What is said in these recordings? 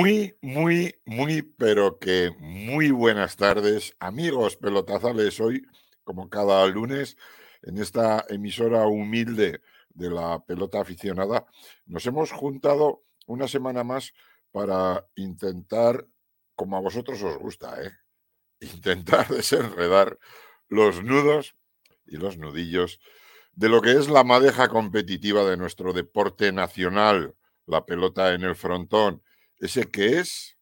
Muy, muy, muy, pero que muy buenas tardes, amigos pelotazales. Hoy, como cada lunes, en esta emisora humilde de la pelota aficionada, nos hemos juntado una semana más para intentar, como a vosotros os gusta, ¿eh? intentar desenredar los nudos y los nudillos de lo que es la madeja competitiva de nuestro deporte nacional, la pelota en el frontón ese que es,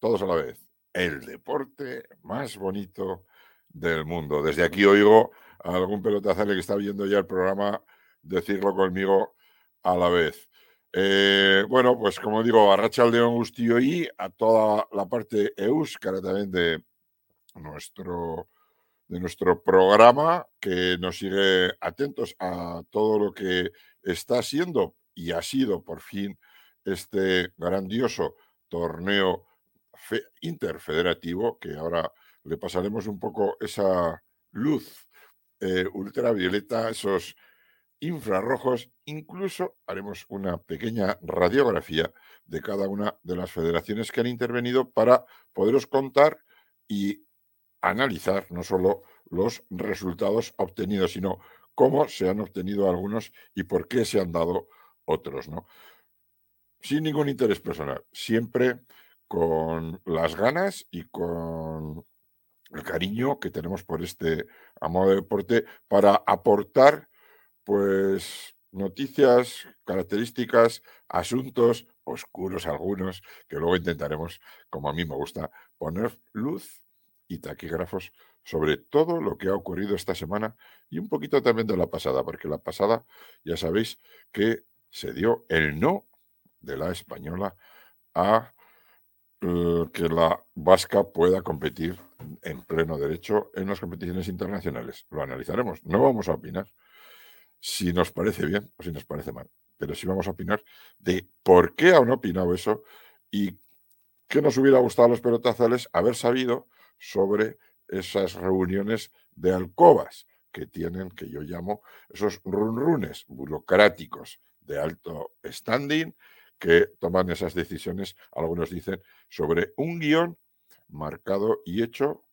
todos a la vez, el deporte más bonito del mundo. Desde aquí oigo a algún pelotazale que está viendo ya el programa decirlo conmigo a la vez. Eh, bueno, pues como digo, a Rachel León Gustillo y a toda la parte euskara también de nuestro, de nuestro programa, que nos sigue atentos a todo lo que está siendo y ha sido por fin este grandioso torneo interfederativo, que ahora le pasaremos un poco esa luz eh, ultravioleta, esos infrarrojos, incluso haremos una pequeña radiografía de cada una de las federaciones que han intervenido para poderos contar y analizar no solo los resultados obtenidos, sino cómo se han obtenido algunos y por qué se han dado otros, ¿no? Sin ningún interés personal, siempre con las ganas y con el cariño que tenemos por este amor de deporte para aportar pues noticias, características, asuntos oscuros algunos, que luego intentaremos, como a mí me gusta, poner luz y taquígrafos sobre todo lo que ha ocurrido esta semana y un poquito también de la pasada, porque la pasada ya sabéis que se dio el no de la española a eh, que la vasca pueda competir en pleno derecho en las competiciones internacionales. Lo analizaremos. No vamos a opinar si nos parece bien o si nos parece mal, pero sí vamos a opinar de por qué han opinado eso y qué nos hubiera gustado a los pelotazales haber sabido sobre esas reuniones de alcobas que tienen, que yo llamo esos runrunes burocráticos de alto standing que toman esas decisiones, algunos dicen, sobre un guion marcado y hecho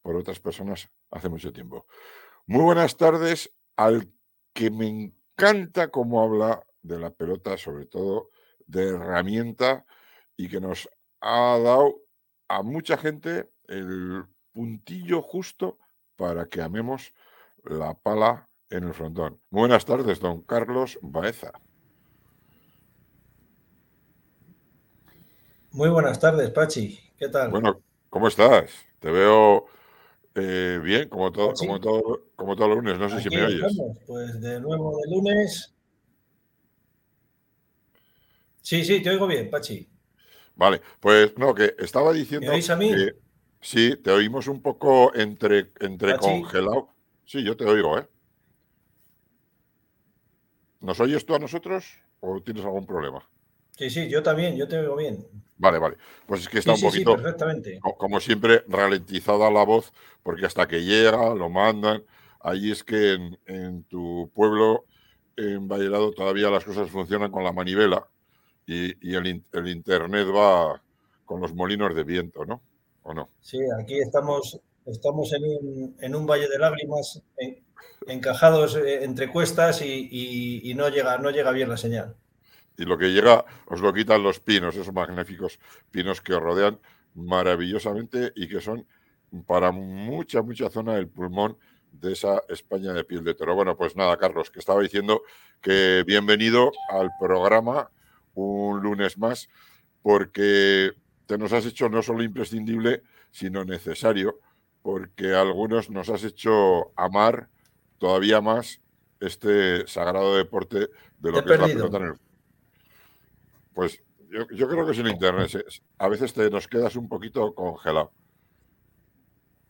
por otras personas hace mucho tiempo. Muy buenas tardes al que me encanta cómo habla de la pelota, sobre todo de herramienta, y que nos ha dado a mucha gente el puntillo justo para que amemos la pala en el frontón. buenas tardes, don Carlos Baeza. Muy buenas tardes, Pachi. ¿Qué tal? Bueno, ¿cómo estás? Te veo eh, bien, como, todo, como, todo, como todos los lunes. No sé si me oyes. Pues de nuevo de lunes. Sí, sí, te oigo bien, Pachi. Vale, pues no, que estaba diciendo. ¿Me oís a mí? Que, sí, te oímos un poco entre, entre congelado. Sí, yo te oigo, ¿eh? ¿Nos oyes tú a nosotros o tienes algún problema? Sí, sí, yo también, yo te oigo bien. Vale, vale. Pues es que está un poquito, como siempre, ralentizada la voz, porque hasta que llega, lo mandan. Ahí es que en, tu pueblo, en Vallerado, todavía las cosas funcionan con la manivela y, el, internet va con los molinos de viento, ¿no? ¿O no? Sí, aquí estamos, estamos en, un, en un valle de lágrimas, encajados eh, entre cuestas y, y, no, llega, no llega bien la señal y lo que llega os lo quitan los pinos, esos magníficos pinos que os rodean maravillosamente y que son para mucha, mucha zona del pulmón de esa España de piel de toro. Bueno, pues nada, Carlos, que estaba diciendo que bienvenido al programa un lunes más, porque te nos has hecho no solo imprescindible, sino necesario, porque algunos nos has hecho amar todavía más este sagrado deporte de lo que es la pelota en el pues yo, creo que sin internet a veces te nos quedas un poquito congelado.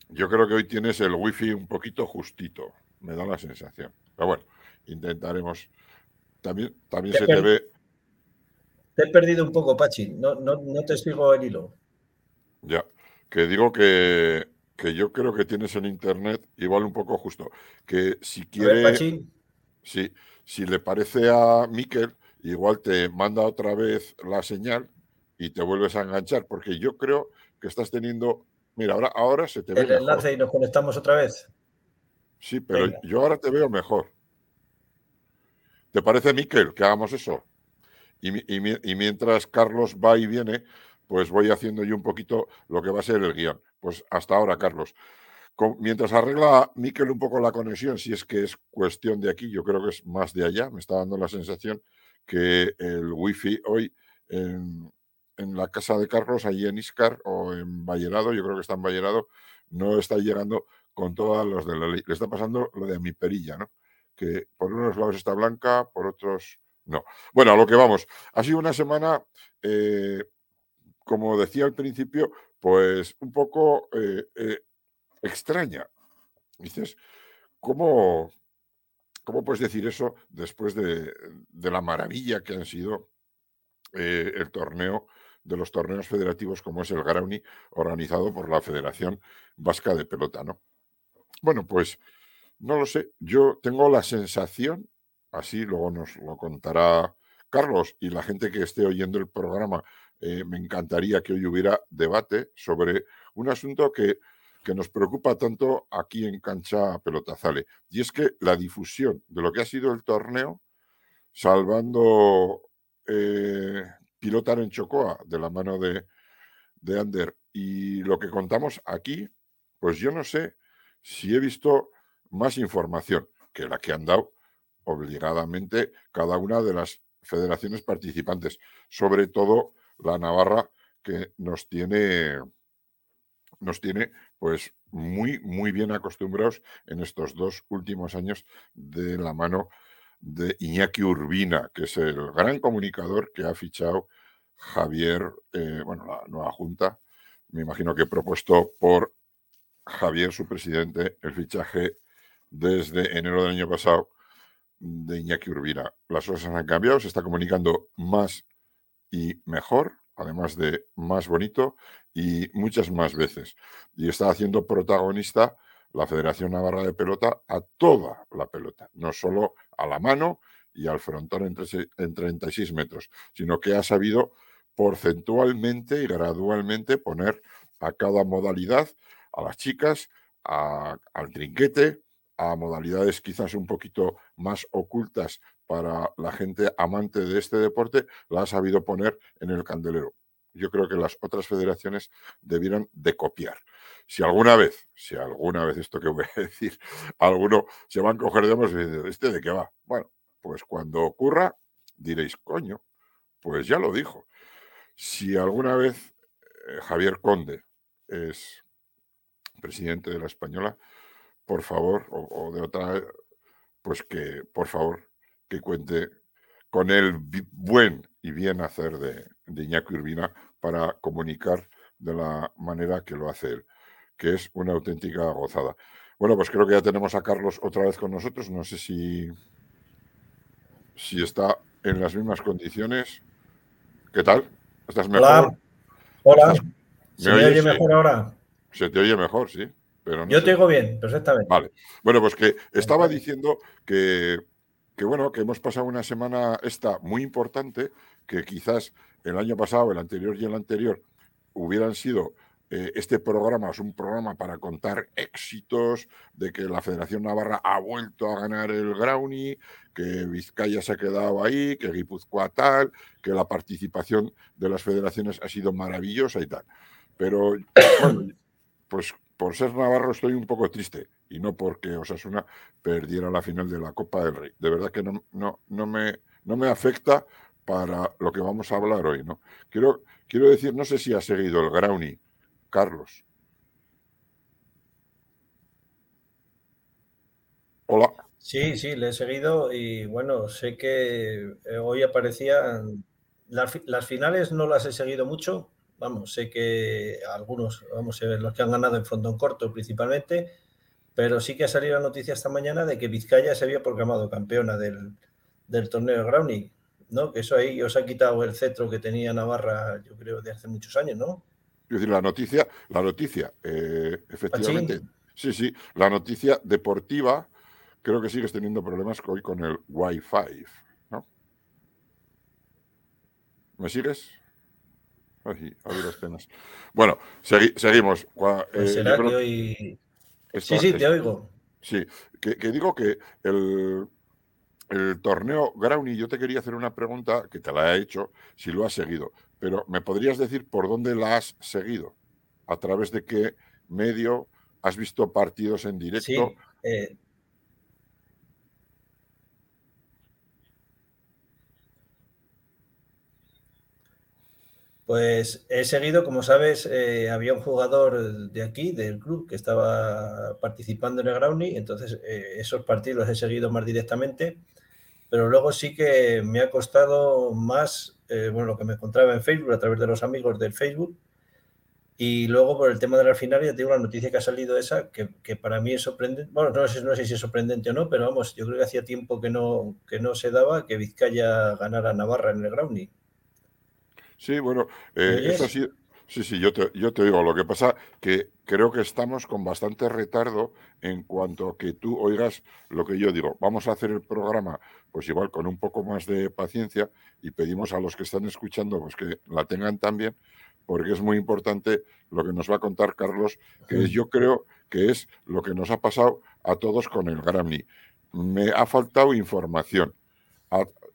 Yo creo que hoy tienes el wifi un poquito justito, me da la sensación. Pero bueno, intentaremos. También, también se te ve. Te he perdido un poco, Pachi. No, no, te sigo el hilo. Ya, que digo que, que yo creo que tienes en internet igual un poco justo. Que si quiere. Sí, si le parece a Miquel, igual te manda otra vez la señal y te vuelves a enganchar, porque yo creo que estás teniendo. Mira, ahora, ahora se te ve. El enlace y nos conectamos otra vez. Sí, pero yo ahora te veo mejor. ¿Te parece, Miquel, que hagamos eso? Y, mientras Carlos va y viene, pues voy haciendo yo un poquito lo que va a ser el guion. Pues hasta ahora, Carlos. mientras arregla Miquel un poco la conexión, si es que es cuestión de aquí, yo creo que es más de allá, me está dando la sensación que el wifi hoy en, la casa de Carlos, allí en Iscar o en Vallerado, yo creo que está en Vallerado, no está llegando con todos los de la ley. Le está pasando lo de mi perilla, ¿no? Que por unos lados está blanca, por otros no. Bueno, a lo que vamos. Ha sido una semana, eh, como decía al principio, pues un poco eh, eh, extraña. Dices, ¿cómo, ¿cómo puedes decir eso después de, la maravilla que han sido el torneo de los torneos federativos como es el Grauni, organizado por la Federación Vasca de Pelota, ¿no? Bueno, pues no lo sé. Yo tengo la sensación así luego nos lo contará Carlos y la gente que esté oyendo el programa. Eh, me encantaría que hoy hubiera debate sobre un asunto que, que, nos preocupa tanto aquí en Cancha Pelotazale, y es que la difusión de lo que ha sido el torneo, salvando eh, Pilotar en Chocoa de la mano de, de Ander. Y lo que contamos aquí, pues yo no sé si he visto más información que la que han dado obligadamente cada una de las federaciones participantes, sobre todo la Navarra que nos tiene nos tiene pues muy muy bien acostumbrados en estos dos últimos años de la mano de Iñaki Urbina, que es el gran comunicador que ha fichado Javier, eh, bueno, la nueva junta, me imagino que propuesto por Javier, su presidente, el fichaje desde enero del año pasado de Iñaki Urbina. Las cosas han cambiado, se está comunicando más y mejor, además de más bonito y muchas más veces. Y está haciendo protagonista la Federación Navarra de Pelota a toda la pelota, no solo a la mano y al frontón en, 36 metros, sino que ha sabido porcentualmente y gradualmente poner a cada modalidad, a las chicas, al trinquete, a modalidades quizás un poquito más ocultas para la gente amante de este deporte, la ha sabido poner en el candelero. Yo creo que las otras federaciones debieran de copiar. Si alguna vez, si alguna vez esto que voy a decir, alguno se va a coger de manos y decir, ¿este de qué va? Bueno, pues cuando ocurra, diréis, coño, pues ya lo dijo. Si alguna vez eh, Javier Conde es presidente de la Española, por favor, o, de otra, pues que, por favor, que cuente con el buen y bien hacer de, de Iñaki Urbina para comunicar de la manera que lo hace él, que es una auténtica gozada. Bueno, pues creo que ya tenemos a Carlos otra vez con nosotros. No sé si, si está en las mismas condiciones. ¿Qué tal? ¿Estás mejor? Hola. ¿Se me oye mejor ahora? Se te oye mejor, sí. Yo te digo bien, perfectamente. Vale. Bueno, pues que estaba diciendo que, que, bueno, que hemos pasado una semana esta muy importante, que quizás el año pasado, el anterior y el anterior hubieran sido eh, este programa es un programa para contar éxitos de que la Federación Navarra ha vuelto a ganar el Grauni, que Vizcaya se ha quedado ahí, que Guipúzcoa tal, que la participación de las federaciones ha sido maravillosa y tal. Pero bueno, pues por ser navarro estoy un poco triste y no porque Osasuna perdiera la final de la Copa del Rey. De verdad que no, no, no, me, no me afecta para lo que vamos a hablar hoy. ¿no? Quiero, quiero decir, no sé si ha seguido el Grauni, Carlos. Hola. Sí, sí, le he seguido y bueno, sé que eh, hoy aparecían las, las finales, no las he seguido mucho, vamos, sé que algunos, vamos a ver, los que han ganado en frontón corto principalmente, pero sí que ha salido la noticia esta mañana de que Vizcaya se había proclamado campeona del, torneo de Grounding, ¿no? Que eso ahí os ha quitado el cetro que tenía Navarra, yo creo, de hace muchos años, ¿no? Es decir, la noticia, la noticia, eh, efectivamente, sí, sí, la noticia deportiva, creo que sigues teniendo problemas hoy con el Wi-Fi, ¿no? ¿Me sigues? Ay, penas. Bueno, seguimos. Pues será que hoy... sí, sí, te oigo. Sí, que, digo que el, el torneo Groundy, yo te quería hacer una pregunta que te la he hecho, si lo has seguido, pero ¿me podrías decir por dónde la has seguido? ¿A través de qué medio? ¿Has visto partidos en directo? Sí, eh, Pues he seguido, como sabes, eh, había un jugador de aquí, del club, que estaba participando en el Groundy, entonces eh, esos partidos los he seguido más directamente, pero luego sí que me ha costado más, eh, bueno, lo que me encontraba en Facebook, a través de los amigos del Facebook, y luego por el tema de la final, ya tengo la noticia que ha salido esa, que, para mí es sorprendente, bueno, no sé, no sé si es sorprendente o no, pero vamos, yo creo que hacía tiempo que no, que no se daba que Vizcaya ganara Navarra en el Groundy. Sí, bueno, eh, eso sí, sí, sí, yo te, yo te digo, lo que pasa que creo que estamos con bastante retardo en cuanto a que tú oigas lo que yo digo. Vamos a hacer el programa, pues igual con un poco más de paciencia y pedimos a los que están escuchando pues que la tengan también, porque es muy importante lo que nos va a contar Carlos, que yo creo que es lo que nos ha pasado a todos con el Grammy. Me ha faltado información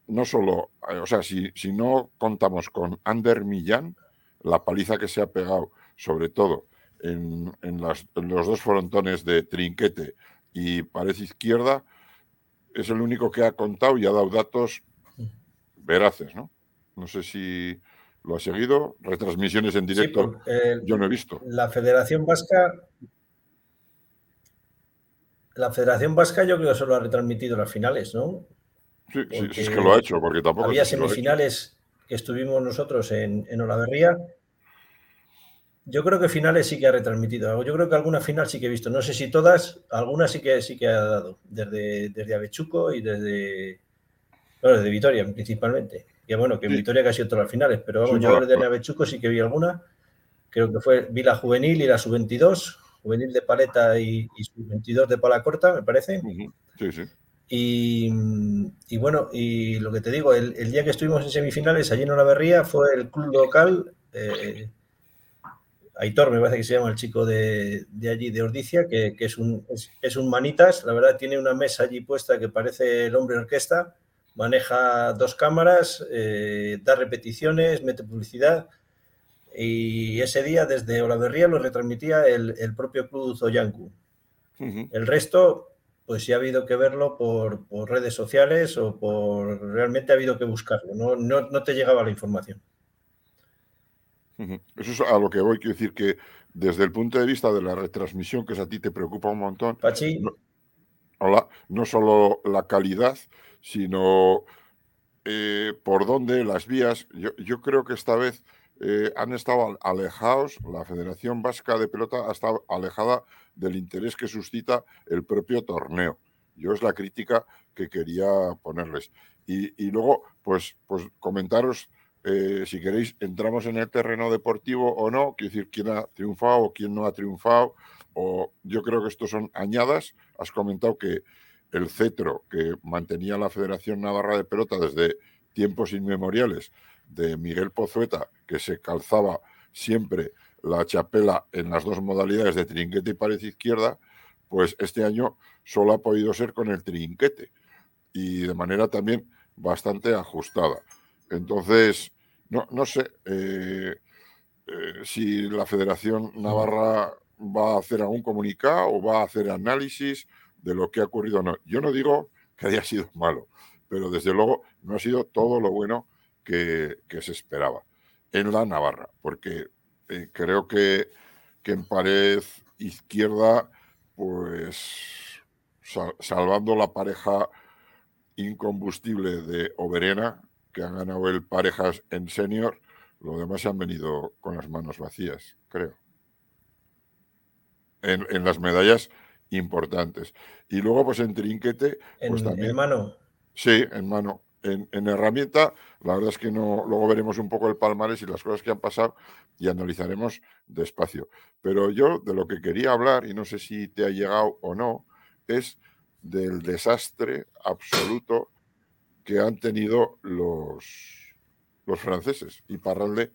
no solo, eh, o sea, si, si no contamos con Ander Millán, la paliza que se ha pegado, sobre todo en, los dos frontones de Trinquete y Pared Izquierda, es el único que ha contado y ha dado datos veraces, ¿no? No sé si lo ha seguido. Retransmisiones en directo yo no he visto. La Federación Vasca. La Federación Vasca yo creo que solo ha retransmitido las finales, ¿no? Sí, sí, es que lo ha hecho, porque tampoco. Había semifinales que estuvimos nosotros en, en Olaverría. Yo creo que finales sí que ha retransmitido. Yo creo que alguna final sí que he visto. No sé si todas, algunas sí que sí que ha dado. Desde, desde Avechuco y desde. Bueno, desde Vitoria principalmente. Y bueno, que en Vitoria casi todas las finales, pero vamos, yo desde Avechuco sí que vi alguna. Creo que fue, vi la juvenil y la sub-22, juvenil de paleta y, y sub-22 de pala corta, me parece. Sí, sí. Y, bueno, y lo que te digo, el, día que estuvimos en semifinales allí en Olaverría fue el club local, eh, Aitor me parece que se llama el chico de, allí, de Ordicia, que, es, un, es, un manitas, la verdad tiene una mesa allí puesta que parece el hombre orquesta, maneja dos cámaras, eh, da repeticiones, mete publicidad. Y ese día desde Olaverría lo retransmitía el, propio club Zoyanku. El resto, pues sí ha habido que verlo por, redes sociales o por realmente ha habido que buscarlo, no, no, te llegaba la información. Eso es a lo que voy, quiero decir que desde el punto de vista de la retransmisión, que es a ti te preocupa un montón, Pachi. No, hola, no solo la calidad, sino eh, por dónde, las vías. Yo, yo creo que esta vez eh, han estado alejados, la Federación Vasca de Pelota ha estado alejada del interés que suscita el propio torneo. Yo es la crítica que quería ponerles. Y, luego, pues, pues comentaros, eh, si queréis, entramos en el terreno deportivo o no, quiero decir, quién ha triunfado o quién no ha triunfado, o yo creo que estos son añadas. Has comentado que el cetro que mantenía la Federación Navarra de Pelota desde tiempos inmemoriales de Miguel Pozueta, que se calzaba siempre la chapela en las dos modalidades de trinquete y pared izquierda, pues este año solo ha podido ser con el trinquete y de manera también bastante ajustada. Entonces, no, no sé eh, eh, si la Federación Navarra va a hacer algún comunicado o va a hacer análisis de lo que ha ocurrido no. Yo no digo que haya sido malo, pero desde luego no ha sido todo lo bueno que, se esperaba en la Navarra, porque eh, creo que, que, en pared izquierda, pues salvando la pareja incombustible de Oberena, que han ganado el parejas en senior, lo demás se han venido con las manos vacías, creo. En, en las medallas importantes. Y luego, pues en trinquete, pues también. En mano. Sí, en mano en, herramienta. La verdad es que no, luego veremos un poco el palmarés y las cosas que han pasado y analizaremos despacio. Pero yo de lo que quería hablar, y no sé si te ha llegado o no, es del desastre absoluto que han tenido los, los franceses. Y Parralde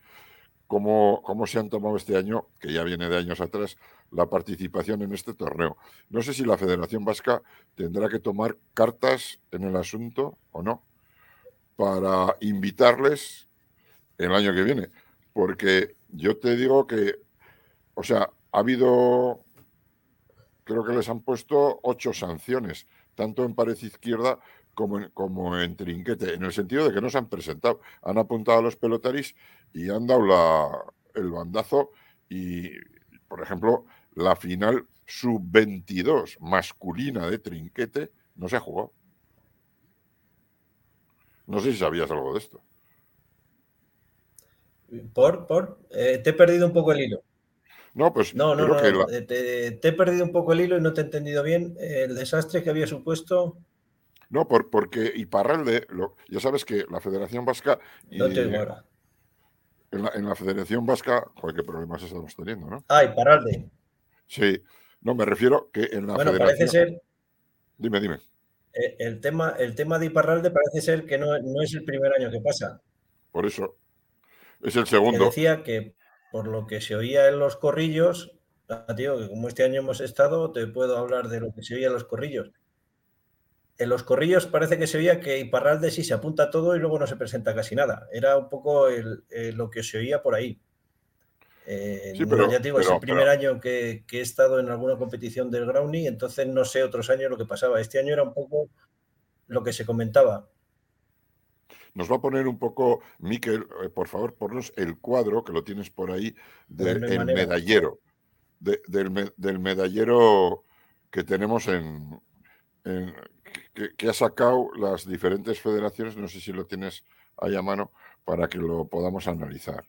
cómo, cómo se han tomado este año, que ya viene de años atrás, la participación en este torneo. No sé si la Federación Vasca tendrá que tomar cartas en el asunto o no para invitarles el año que viene. Porque yo te digo que, o sea, ha habido, creo que les han puesto ocho sanciones, tanto en pared izquierda como en, como en trinquete, en el sentido de que no se han presentado. Han apuntado a los pelotaris y han dado el bandazo y, por ejemplo, la final sub-22 masculina de trinquete no se ha jugado. No sé si sabías algo de esto. Por, por, eh, te he perdido un poco el hilo. No, pues no, no, no, eh, te, he perdido un poco el hilo y no te he entendido bien el desastre que había supuesto. No, por, porque Iparralde, lo, ya sabes que la Federación Vasca. Y, no te ahora. En la, en la, Federación Vasca, joder, qué problemas estamos teniendo, ¿no? Ah, Iparralde. Sí, no, me refiero que en la bueno, parece ser. Dime, dime. Eh, el tema, el tema de Iparralde parece ser que no, no es el primer año que pasa. Por eso. Es el segundo. decía que por lo que se oía en los corrillos, ah, tío, que como este año hemos estado, te puedo hablar de lo que se oía en los corrillos. En los corrillos parece que se oía que Iparralde sí se apunta todo y luego no se presenta casi nada. Era un poco lo que se oía por ahí. Eh, ya te digo, es el primer año que, he estado en alguna competición del Grounding, entonces no sé otros años lo que pasaba. Este año era un poco lo que se comentaba. Nos va a poner un poco, Miquel, eh, por favor, ponnos el cuadro, que lo tienes por ahí, del medallero. del, medallero que tenemos en, que, ha sacado las diferentes federaciones. No sé si lo tienes ahí a mano para que lo podamos analizar.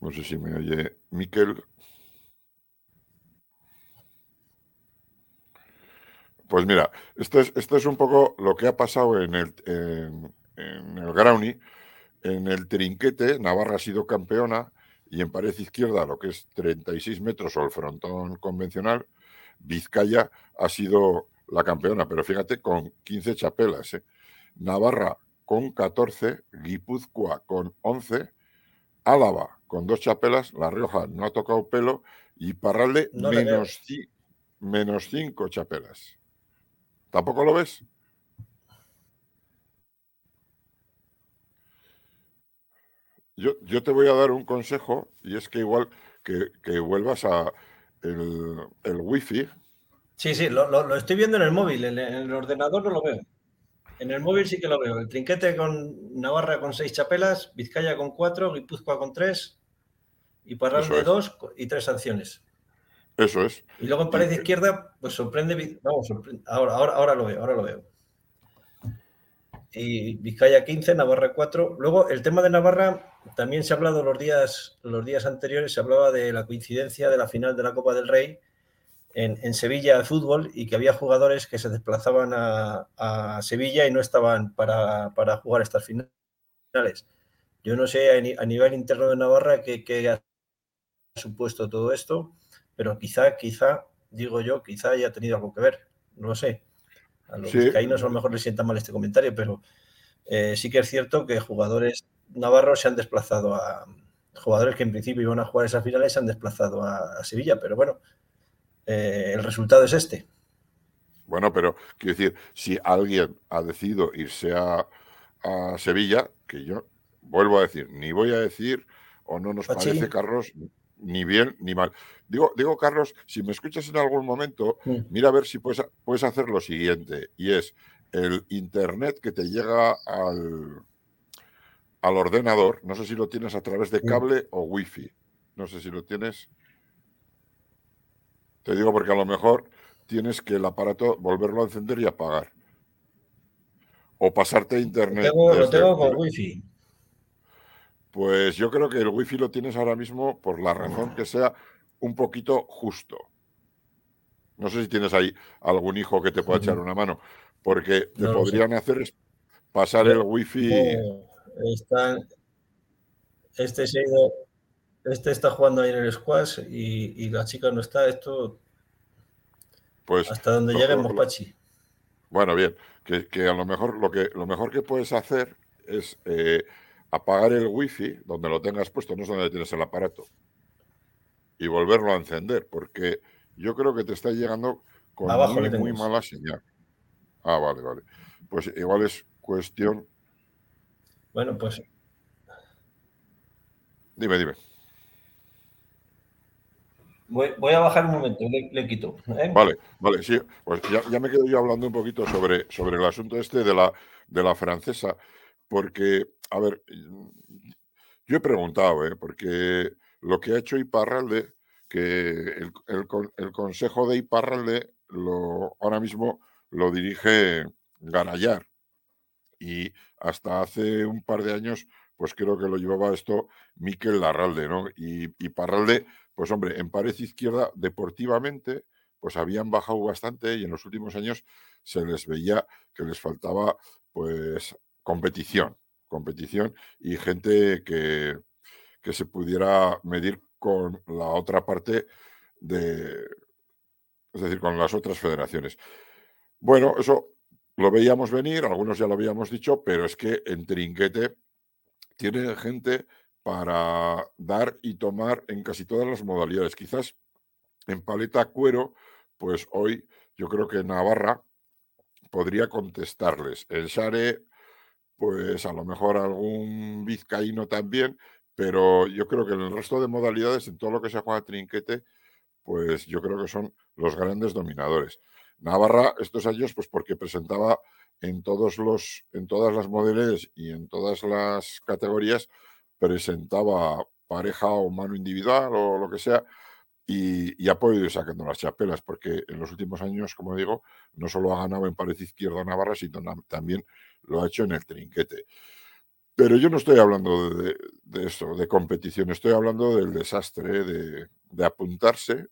No sé si me oye Miquel. Pues mira, esto es, esto es un poco lo que ha pasado en el, en, el Groundy. En el trinquete, Navarra ha sido campeona y en pared izquierda, lo que es 36 metros o el frontón convencional, Vizcaya ha sido la campeona, pero fíjate, con 15 chapelas. ¿eh? Navarra con 14, Guipúzcoa con 11, Álava con dos chapelas, La Rioja no ha tocado pelo y Parralde menos, menos cinco chapelas. ¿Tampoco lo ves? Yo, yo, te voy a dar un consejo y es que igual que, que vuelvas a el, el wifi. Sí, sí, lo, lo, estoy viendo en el móvil, en el ordenador no lo veo. En el móvil sí que lo veo. El trinquete con Navarra con seis chapelas, Vizcaya con cuatro, Guipúzcoa con tres y Parral dos y tres sanciones. Eso es. Y luego en pared izquierda, pues sorprende. Vamos, Ahora, ahora, ahora lo veo, ahora lo veo. Y Vizcaya 15, Navarra 4. Luego, el tema de Navarra, también se ha hablado los días, los días anteriores, se hablaba de la coincidencia de la final de la Copa del Rey en, Sevilla de fútbol y que había jugadores que se desplazaban a, Sevilla y no estaban para, jugar estas finales. Yo no sé a, nivel interno de Navarra qué, ha supuesto todo esto, pero quizá, quizá, digo yo, quizá haya tenido algo que ver, no lo sé. A los sí. a lo mejor les sienta mal este comentario, pero eh, sí que es cierto que jugadores navarros se han desplazado a, jugadores que en principio iban a jugar esas finales se han desplazado a Sevilla, pero bueno, eh, el resultado es este. Bueno, pero quiero decir, si alguien ha decidido irse a, Sevilla, que yo vuelvo a decir, ni voy a decir o no nos parece, Carlos, ni bien ni mal. Digo, digo, Carlos, si me escuchas en algún momento, mira a ver si puedes, puedes hacer lo siguiente, y es el internet que te llega al, al ordenador, no sé si lo tienes a través de cable o wifi, no sé si lo tienes. Te digo porque a lo mejor tienes que el aparato volverlo a encender y apagar. O pasarte a internet. Lo tengo, con wifi. Pues yo creo que el wifi lo tienes ahora mismo, por la razón que sea, un poquito justo. No sé si tienes ahí algún hijo que te pueda echar una mano, porque te podrían hacer pasar el wifi. este se ha ido, este está jugando ahí en el squash y, la chica no está. Esto. Pues. Hasta donde lleguemos, Pachi. Bueno, bien. Que, a lo mejor lo que lo mejor que puedes hacer es eh, apagar el wifi donde lo tengas puesto, no es donde tienes el aparato, y volverlo a encender, porque yo creo que te está llegando con muy, muy mala señal. Ah, vale, vale. Pues igual es cuestión. Bueno, pues. Dime, dime. Voy, a bajar un momento, le, quito. ¿eh? Vale, vale, sí. Pues ya, me quedo yo hablando un poquito sobre, sobre el asunto este de la, de la francesa, porque, a ver, yo he preguntado, ¿eh? porque lo que ha hecho Iparralde, que el, el, consejo de Iparralde lo, ahora mismo lo dirige Garayar. Y hasta hace un par de años, pues creo que lo llevaba esto Miquel Larralde, ¿no? Y, y pues hombre, en pared izquierda, deportivamente, pues habían bajado bastante y en los últimos años se les veía que les faltaba pues competición, competición y gente que, que se pudiera medir con la otra parte de, es decir, con las otras federaciones. Bueno, eso lo veíamos venir, algunos ya lo habíamos dicho, pero es que en Trinquete tiene gente para dar y tomar en casi todas las modalidades. Quizás en paleta cuero, pues hoy yo creo que Navarra podría contestarles. El Share, pues a lo mejor algún vizcaíno también, pero yo creo que en el resto de modalidades, en todo lo que se juega trinquete, pues yo creo que son los grandes dominadores. Navarra estos años, pues porque presentaba en todos los, en todas las modalidades y en todas las categorías, presentaba pareja o mano individual o lo que sea, y, ha podido ir sacando las chapelas, porque en los últimos años, como digo, no solo ha ganado en pared izquierda Navarra, sino también lo ha hecho en el trinquete. Pero yo no estoy hablando de, esto, de competición, estoy hablando del desastre, de, de, apuntarse,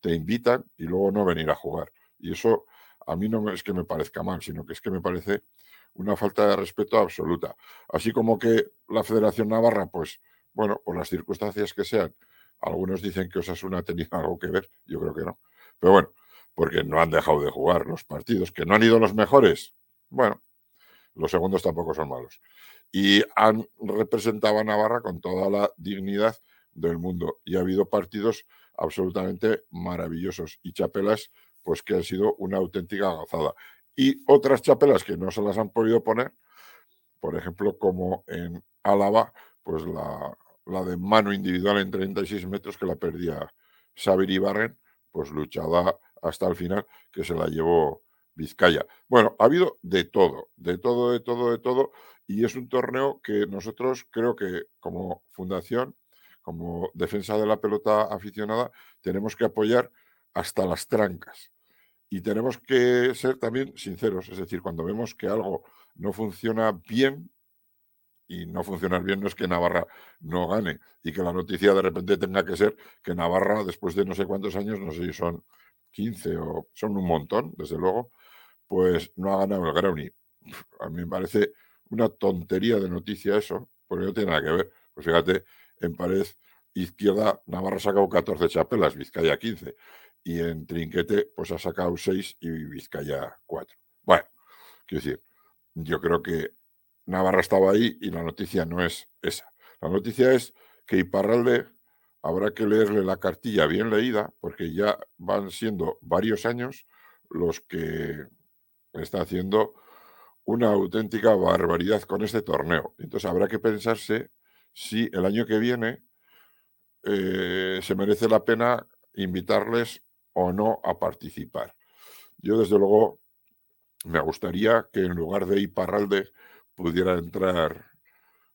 te invitan y luego no venir a jugar. Y eso a mí no es que me parezca mal, sino que es que me parece una falta de respeto absoluta. Así como que la Federación Navarra, pues, bueno, por las circunstancias que sean, algunos dicen que Osasuna ha tenido algo que ver, yo creo que no. Pero bueno, porque no han dejado de jugar los partidos, que no han ido los mejores. Bueno, los segundos tampoco son malos. Y han representado a Navarra con toda la dignidad del mundo. Y ha habido partidos absolutamente maravillosos y chapelas, pues que han sido una auténtica gozada y otras chapelas que no se las han podido poner, por ejemplo, como en Álava, pues la, la de mano individual en 36 metros que la perdía Xavier Ibarren, pues luchada hasta el final, que se la llevó Vizcaya. Bueno, ha habido de todo, de todo, de todo, de todo, y es un torneo que nosotros creo que como fundación, como defensa de la pelota aficionada, tenemos que apoyar hasta las trancas. Y tenemos que ser también sinceros, es decir, cuando vemos que algo no funciona bien, y no funcionar bien no es que Navarra no gane y que la noticia de repente tenga que ser que Navarra, después de no sé cuántos años, no sé si son 15 o son un montón, desde luego, pues no ha ganado el Grauni. A mí me parece una tontería de noticia eso, porque no tiene nada que ver. Pues fíjate, en pared izquierda Navarra ha sacado 14 chapelas, Vizcaya 15 y en Trinquete pues ha sacado seis y Vizcaya cuatro. Bueno, quiero decir, yo creo que Navarra estaba ahí y la noticia no es esa. La noticia es que Iparralde habrá que leerle la cartilla bien leída porque ya van siendo varios años los que está haciendo una auténtica barbaridad con este torneo. Entonces habrá que pensarse si el año que viene eh, se merece la pena invitarles o no a participar. Yo, desde luego, me gustaría que en lugar de Iparralde pudiera entrar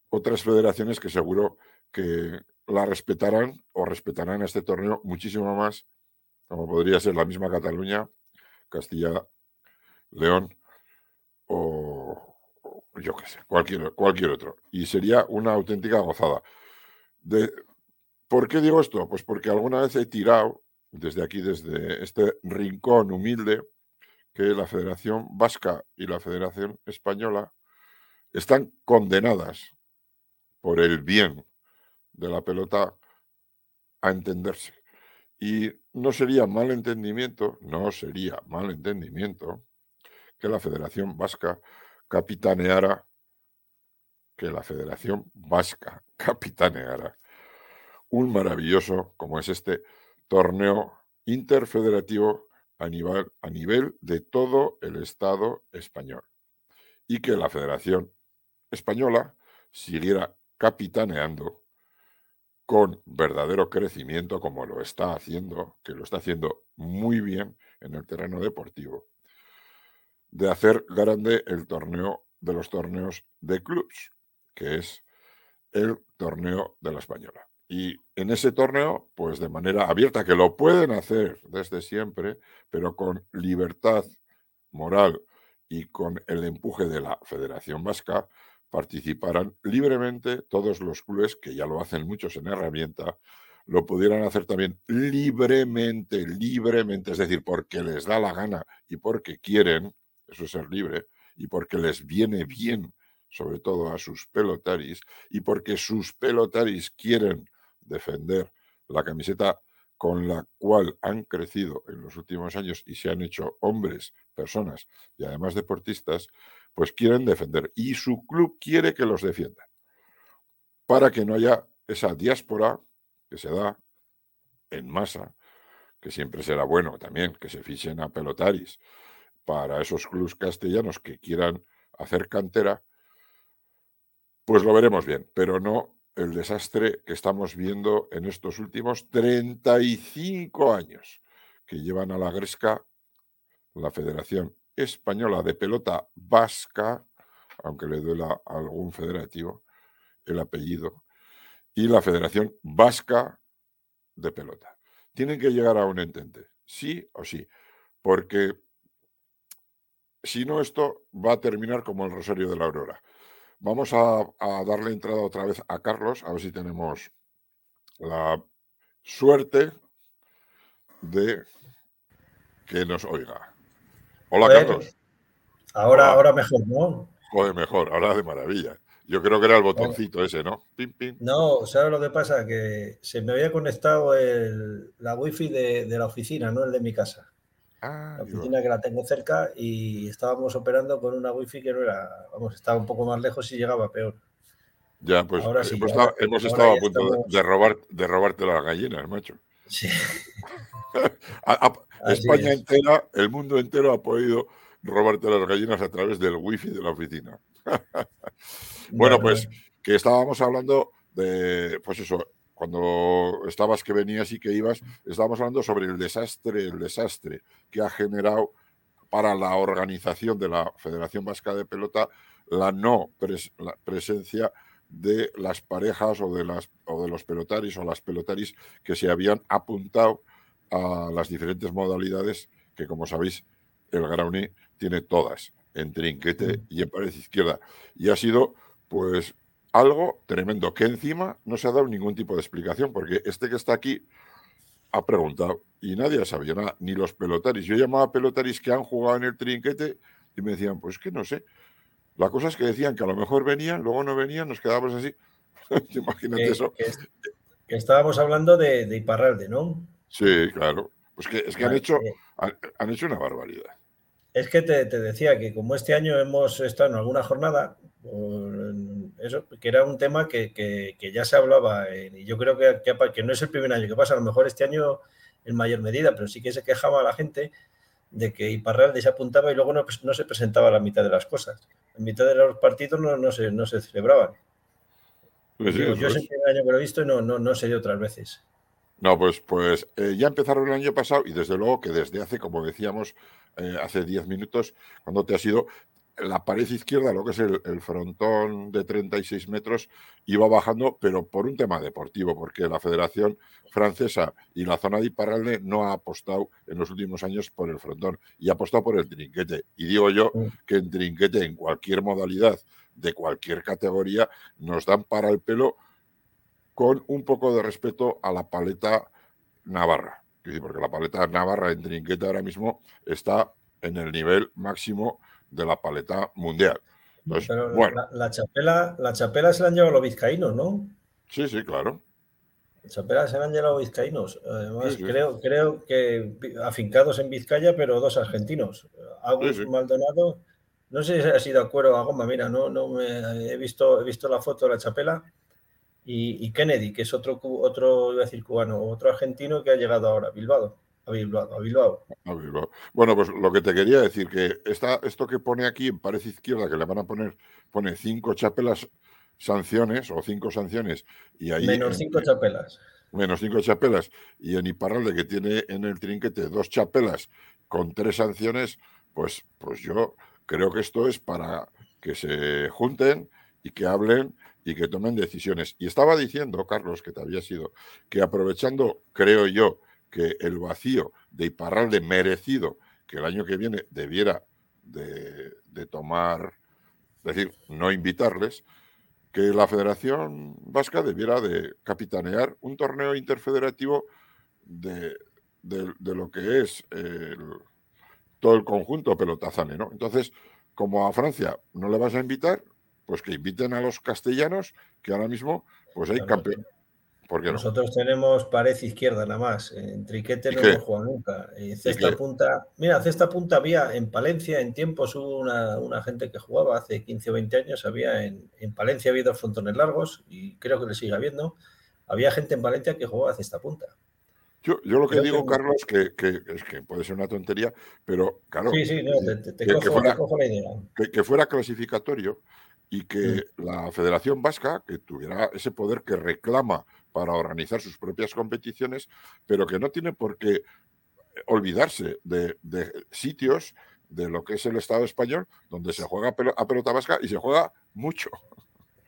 otras federaciones que seguro que la respetarán o respetarán este torneo muchísimo más, como podría ser la misma Cataluña, Castilla, León o, yo qué sé, cualquier, cualquier otro. Y sería una auténtica gozada. De, ¿Por qué digo esto? Pues porque alguna vez he tirado desde aquí, desde este rincón humilde, que la Federación Vasca y la Federación Española están condenadas por el bien de la pelota a entenderse. Y no sería mal entendimiento, no sería mal entendimiento que la Federación Vasca capitaneara que la Federación Vasca capitaneara un maravilloso, como es este, torneo interfederativo a nivel, a nivel de todo el Estado español y que la Federación Española siguiera capitaneando con verdadero crecimiento como lo está haciendo, que lo está haciendo muy bien en el terreno deportivo, de hacer grande el torneo de los torneos de clubs, que es el torneo de la española. Y en ese torneo, pues de manera abierta, que lo pueden hacer desde siempre, pero con libertad moral y con el empuje de la Federación Vasca, participarán libremente todos los clubes, que ya lo hacen muchos en herramienta, lo pudieran hacer también libremente, libremente, es decir, porque les da la gana y porque quieren, eso es ser libre, y porque les viene bien, sobre todo a sus pelotaris, y porque sus pelotaris quieren defender la camiseta con la cual han crecido en los últimos años y se han hecho hombres, personas y además deportistas, pues quieren defender. Y su club quiere que los defienda. Para que no haya esa diáspora que se da en masa, que siempre será bueno también que se fichen a pelotaris para esos clubes castellanos que quieran hacer cantera, pues lo veremos bien, pero no el desastre que estamos viendo en estos últimos 35 años que llevan a la Gresca la Federación Española de Pelota Vasca, aunque le duela a algún federativo el apellido, y la Federación Vasca de Pelota. Tienen que llegar a un entente, sí o sí, porque si no esto va a terminar como el Rosario de la Aurora. Vamos a, darle entrada otra vez a Carlos, a ver si tenemos la suerte de que nos oiga. Hola, Carlos. Ahora, ahora mejor, ¿no? Joder, mejor, ahora de maravilla. Yo creo que era el botoncito ese, ¿no? Pim, pim. No, ¿sabes lo que pasa? Que se me había conectado el, la wifi de, de la oficina, no el de mi casa. Ah, la oficina que la tengo cerca y estábamos operando con una wifi que no era, vamos, estaba un poco más lejos y llegaba peor. Ya, pues ahora sí, hemos, estado, a punto de, robar, de robarte las gallinas, macho. Sí. España entera, el mundo entero ha podido robarte las gallinas a través del wifi de la oficina. bueno, pues que estábamos hablando de, pues eso, cuando estabas que venías y que ibas, estábamos hablando sobre el desastre, el desastre que ha generado para la organización de la Federación Vasca de Pelota la no presencia de las parejas o de, las, o de los pelotaris o las pelotaris que se habían apuntado a las diferentes modalidades que, como sabéis, el Grauni tiene todas, en trinquete mm. y en pared izquierda. Y ha sido, pues, algo tremendo, que encima no se ha dado ningún tipo de explicación, porque este que está aquí ha preguntado y nadie ha sabido nada, ni los pelotaris. Yo llamaba a pelotaris que han jugado en el trinquete y me decían, pues que no sé. La cosa es que decían que a lo mejor venían, luego no venían, nos quedábamos así. Imagínate eso. estábamos hablando de, de, Iparralde, ¿no? Sí, claro. Pues que es que han hecho, han, hecho una barbaridad. Es que te, te, decía que como este año hemos estado en alguna jornada, eso, que era un tema que, ya se hablaba, y yo creo que, que, no es el primer año que pasa, a lo mejor este año en mayor medida, pero sí que se quejaba la gente de que Iparralde se apuntaba y luego no, no se presentaba la mitad de las cosas. Mitad de los partidos no, no, se, no se celebraban. Pues yo pues. sé que el año que lo he visto y no, no, no sé de otras veces. No, pues, pues eh, ya empezaron el año pasado y desde luego que desde hace, como decíamos, eh, hace 10 minutos, cuando te has ido, la pared izquierda, lo que es el, frontón de 36 metros, iba bajando, pero por un tema deportivo, porque la Federación Francesa y la zona de Iparralde no ha apostado en los últimos años por el frontón y ha apostado por el trinquete. Y digo yo que en trinquete, en cualquier modalidad, de cualquier categoría, nos dan para el pelo con un poco de respeto a la paleta navarra. Porque la paleta navarra en trinquete ahora mismo está en el nivel máximo de la paleta mundial. bueno. la, chapela, la chapela se la han llevado los vizcaínos, ¿no? Sí, sí, claro. La chapela se la han llevado los vizcaínos. Además, Creo, creo que afincados en Vizcaya, pero dos argentinos. Agus Maldonado no sé si ha sido a cuero o a goma, mira, no, no me, he, visto, he visto la foto de la chapela y, Kennedy, que es otro, otro, iba a decir cubano, otro argentino que ha llegado ahora a Bilbao. A Bilbao, a Bilbao. Bueno, pues lo que te quería decir, que esto que pone aquí en pared izquierda, que le van a poner, pone cinco chapelas sanciones o cinco sanciones y ahí... Menos cinco chapelas. Menos cinco chapelas. Y en Iparralde, que tiene en el trinquete dos chapelas con tres sanciones, pues, pues yo creo que esto es para que se junten y que hablen y que tomen decisiones. Y estaba diciendo, Carlos, que te había sido, que aprovechando, creo yo, que el vacío de Iparralde merecido, que el año que viene debiera de, tomar, es decir, no invitarles, que la Federación Vasca debiera de capitanear un torneo interfederativo de, lo que es el, todo el conjunto pelotazane, ¿no? Entonces, como a Francia no le vas a invitar, pues que inviten a los castellanos, que ahora mismo pues hay Nosotros tenemos pared izquierda nada más. En triquete no hemos jugado nunca. En cesta punta. Mira, cesta punta había en Palencia, en tiempos hubo una, gente que jugaba hace 15 o 20 años. Había en, en Palencia había dos frontones largos y creo que le sigue habiendo. Había gente en Palencia que jugaba a cesta punta. Yo, lo que digo, Carlos, que, que, es que puede ser una tontería, pero claro, sí, sí, te, cojo, la idea. Que, fuera clasificatorio y que mm. la Federación Vasca, que tuviera ese poder que reclama para organizar sus propias competiciones, pero que no tiene por qué olvidarse de, sitios de lo que es el Estado español, donde se juega a pelota vasca y se juega mucho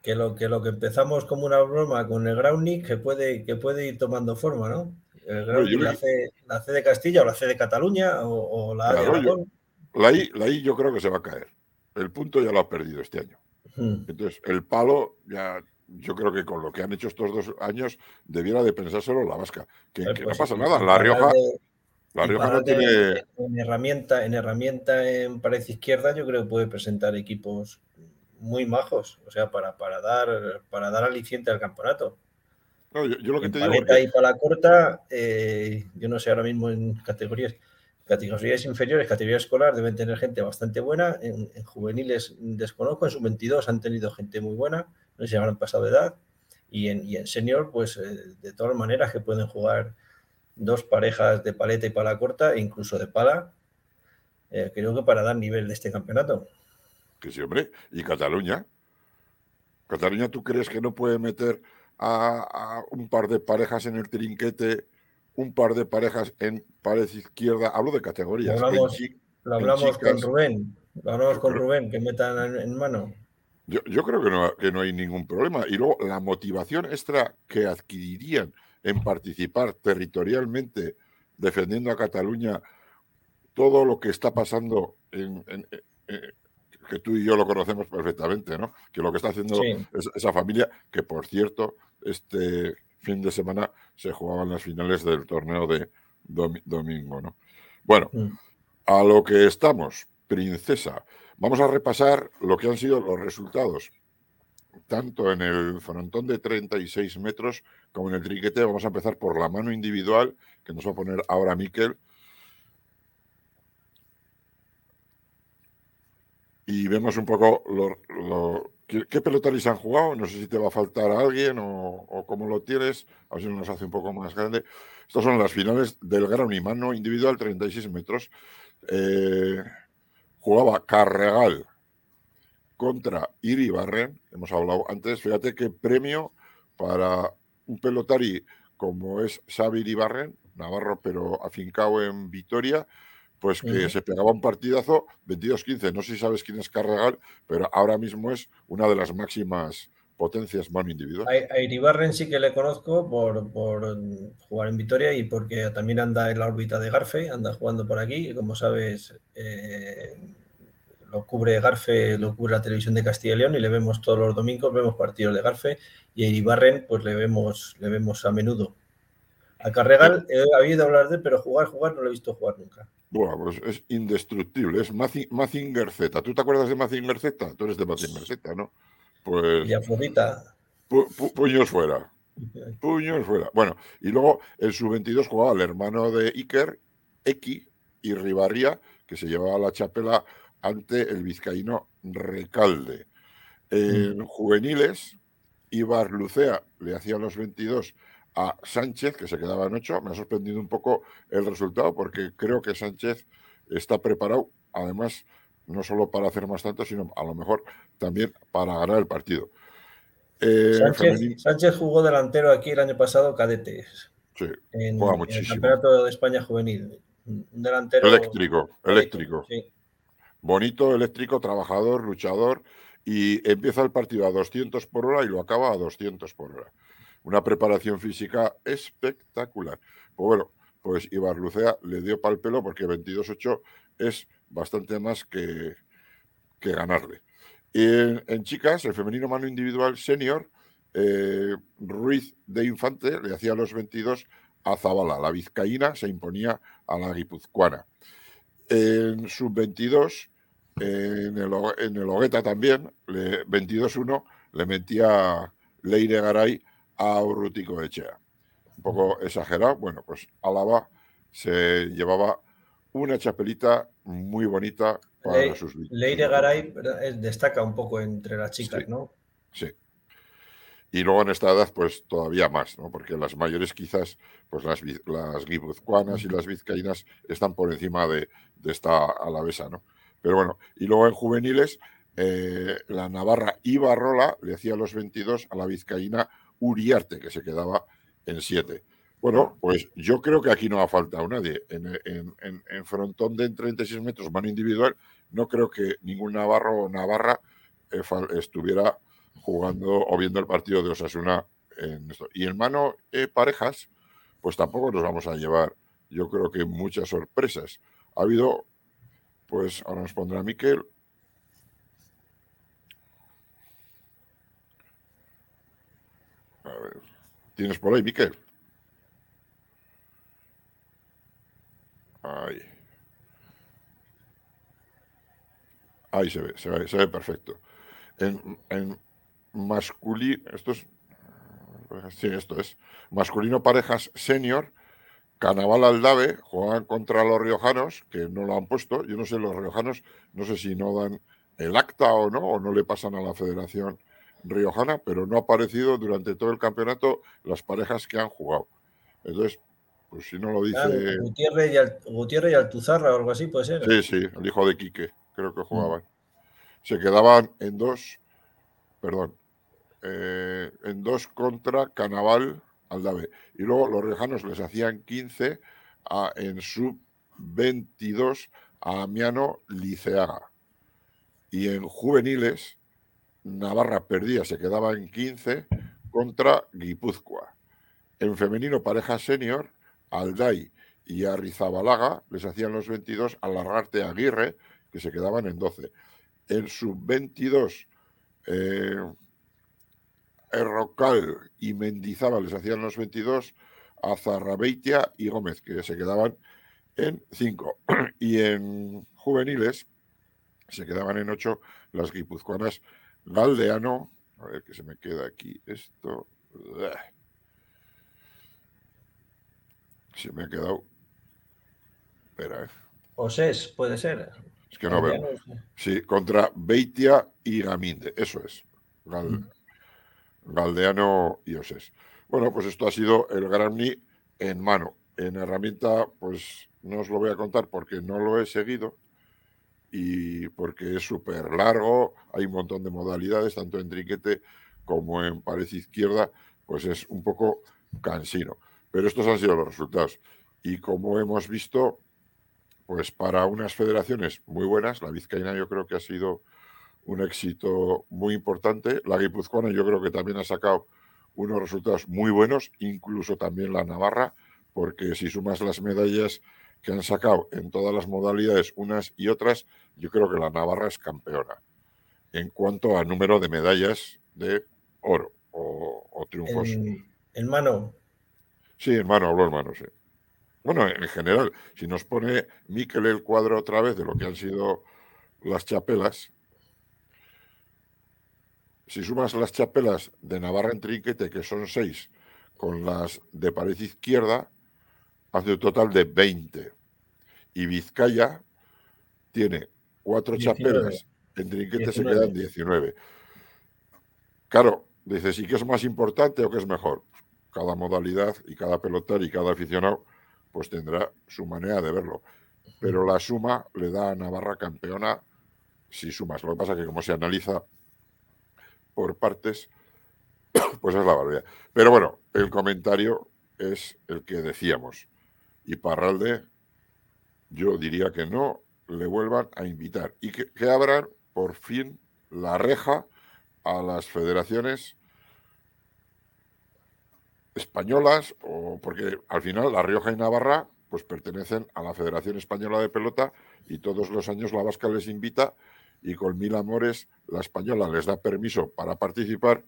que lo que lo que empezamos como una broma con el Grounding que puede que puede ir tomando forma, ¿no? la, C, de Castilla o la C de Cataluña o, la A de Aragón. la, I, la I yo creo que se va a caer. El punto ya lo ha perdido este año. Hmm. Entonces, el palo ya yo creo que con lo que han hecho estos dos años debiera de pensárselo la vasca. Que, no pues pasa nada. La Rioja, la Rioja no tiene. En herramienta, en herramienta en pared izquierda, yo creo que puede presentar equipos muy majos. O sea, para, para dar para dar aliciente al campeonato yo, lo que te digo. y para la corta, eh, yo no sé ahora mismo en categorías, categorías inferiores, categoría escolar, deben tener gente bastante buena. En, juveniles desconozco, en sub-22 han tenido gente muy buena, no si habrán pasado de edad. Y en, y en senior, pues eh, de todas maneras que pueden jugar dos parejas de paleta y pala corta, e incluso de pala, eh, creo que para dar nivel de este campeonato. Que sí, hombre. ¿Y Cataluña? ¿Cataluña tú crees que no puede meter a, un par de parejas en el trinquete, un par de parejas en pared izquierda. Hablo de categorías. Lo hablamos, con Rubén. Lo hablamos con Rubén, que metan en, mano. Yo, creo que no, que no hay ningún problema. Y luego la motivación extra que adquirirían en participar territorialmente defendiendo a Cataluña todo lo que está pasando en, que tú y yo lo conocemos perfectamente, ¿no? Que lo que está haciendo esa familia, que por cierto, este fin de semana se jugaban las finales del torneo de domingo, ¿no? Bueno, mm. a lo que estamos, princesa. Vamos a repasar lo que han sido los resultados, tanto en el frontón de 36 metros como en el triquete. Vamos a empezar por la mano individual, que nos va a poner ahora Miquel. Y vemos un poco ¿Qué, qué han jugado? No sé si te va a faltar alguien o, cómo lo tienes. A ver si nos hace un poco más grande. Estas son las finales del Gran Imano individual, 36 metros. Eh, jugaba Carregal contra Iribarren. Hemos hablado antes. Fíjate qué premio para un pelotari como es Xavi Iribarren, Navarro, pero afincado en Vitoria pues que se pegaba un partidazo 22-15. No sé si sabes quién es Carregal, pero ahora mismo es una de las máximas potencias mano individual. A, Iribarren sí que le conozco por, jugar en Vitoria y porque también anda en la órbita de Garfe, anda jugando por aquí. Y como sabes, eh, lo cubre Garfe, lo cubre la televisión de Castilla y León y le vemos todos los domingos, vemos partidos de Garfe y a Iribarren pues le vemos, le vemos a menudo. A Carregal he oído hablar de él, pero jugar, jugar no lo he visto jugar nunca. Bueno, pues es indestructible, es Mazinger Z. ¿Tú te acuerdas de Mazinger Z? Tú eres de Mazinger Z, ¿no? Pues. Y Afrodita. puños fuera. Puños fuera. Bueno, y luego el sub-22 jugaba el hermano de Iker, Eki y Ribarría, que se llevaba la chapela ante el vizcaíno Recalde. En juveniles, Ibar Lucea le hacía los 22 a Sánchez, que se quedaba en 8. Me ha sorprendido un poco el resultado porque creo que Sánchez está preparado, además, no solo para hacer más tanto, sino a lo mejor también para ganar el partido. Eh, Sánchez, jugó delantero aquí el año pasado, cadetes. Sí, en, juega muchísimo. el Campeonato de España Juvenil. Un delantero. Eléctrico, eléctrico. Bonito, eléctrico, trabajador, luchador. Y empieza el partido a 200 por hora y lo acaba a 200 por hora. Una preparación física espectacular. Pues bueno, pues Ibar Lucea le dio pal pelo porque 22-8 es bastante más que, que ganarle. Y en, chicas, el femenino mano individual senior, eh, Ruiz de Infante le hacía los 22 a Zabala. La vizcaína se imponía a la guipuzcoana. En sub-22, en el, en el Hogueta también, 22-1, le metía Leire Garay a Urrutico Echea. Un poco exagerado. Bueno, pues Álava se llevaba una chapelita muy bonita para sus Leire Garay destaca un poco entre las chicas, ¿no? Sí. Y luego en esta edad, pues todavía más, ¿no? Porque las mayores quizás, pues las, las guipuzcoanas y las vizcaínas están por encima de, de esta alavesa, ¿no? Pero bueno, y luego en juveniles, eh, la Navarra Ibarrola le hacía los 22 a la vizcaína Uriarte, que se quedaba en 7. Bueno, pues yo creo que aquí no ha faltado nadie. En, frontón de 36 metros, mano individual, no creo que ningún navarro o navarra eh, estuviera jugando o viendo el partido de Osasuna en esto. Y en mano eh, parejas, pues tampoco nos vamos a llevar, yo creo que muchas sorpresas. Ha habido, pues ahora nos pondrá Miquel. A ver, ¿tienes por ahí, Miquel? Ahí. Se ve, se ve, se ve perfecto. En, en masculino, esto es, sí, esto es, masculino parejas senior, Canaval Aldave juegan contra los riojanos, que no lo han puesto. Yo no sé, los riojanos, no sé si no dan el acta o no, o no le pasan a la Federación Riojana, pero no ha aparecido durante todo el campeonato las parejas que han jugado. Entonces, pues si no lo dice. Gutiérrez, y, Altuzarra o algo así, puede ser. Sí, sí, el hijo de Quique, creo que jugaban. Se quedaban en dos, perdón, eh, en dos contra Canaval Aldave. Y luego los rejanos les hacían 15 a, en sub 22 a Amiano Liceaga. Y en juveniles, Navarra perdía, se quedaba en 15 contra Guipúzcoa. En femenino, pareja senior, Alday y Arrizabalaga les hacían los 22 a Largarte Aguirre, que se quedaban en 12. En sub-22, eh, Errocal y Mendizábal les hacían los 22 a Zarrabeitia y Gómez, que se quedaban en 5. Y en juveniles se quedaban en 8 las guipuzcoanas Galdeano, a ver que se me queda aquí esto. Se me ha quedado. Espera, ¿eh? puede ser. Es que no veo. Sí, contra Beitia y Gaminde, eso es. Mm. Galdeano y Osés. Bueno, pues esto ha sido el Grammy en mano. En herramienta, pues no os lo voy a contar porque no lo he seguido y porque es súper largo, hay un montón de modalidades, tanto en triquete como en pared izquierda, pues es un poco cansino. Pero estos han sido los resultados. Y como hemos visto, pues para unas federaciones muy buenas, la vizcaína yo creo que ha sido un éxito muy importante. La guipuzcoana yo creo que también ha sacado unos resultados muy buenos, incluso también la navarra, porque si sumas las medallas que han sacado en todas las modalidades, unas y otras, yo creo que la navarra es campeona en cuanto a número de medallas de oro o, triunfos. En, mano, Sí, hermano, habló hermano, sí. Bueno, en general, si nos pone Miquel el cuadro otra vez de lo que han sido las chapelas, si sumas las chapelas de Navarra en trinquete, que son seis, con las de pared izquierda, hace un total de 20. Y Vizcaya tiene cuatro chapelas, en trinquete se quedan 19. Claro, dices, ¿y qué es más importante o qué es mejor? Cada modalidad y cada pelotari y cada aficionado pues tendrá su manera de verlo. Pero la suma le da a Navarra campeona si sumas. Lo que pasa es que como se analiza por partes, pues es la barbaridad. Pero bueno, el comentario es el que decíamos. Y Parralde, yo diría que no le vuelvan a invitar y que, que abran por fin la reja a las federaciones españolas, o porque al final La Rioja y Navarra pues pertenecen a la Federación Española de Pelota y todos los años la Vasca les invita y con mil amores la española les da permiso para participar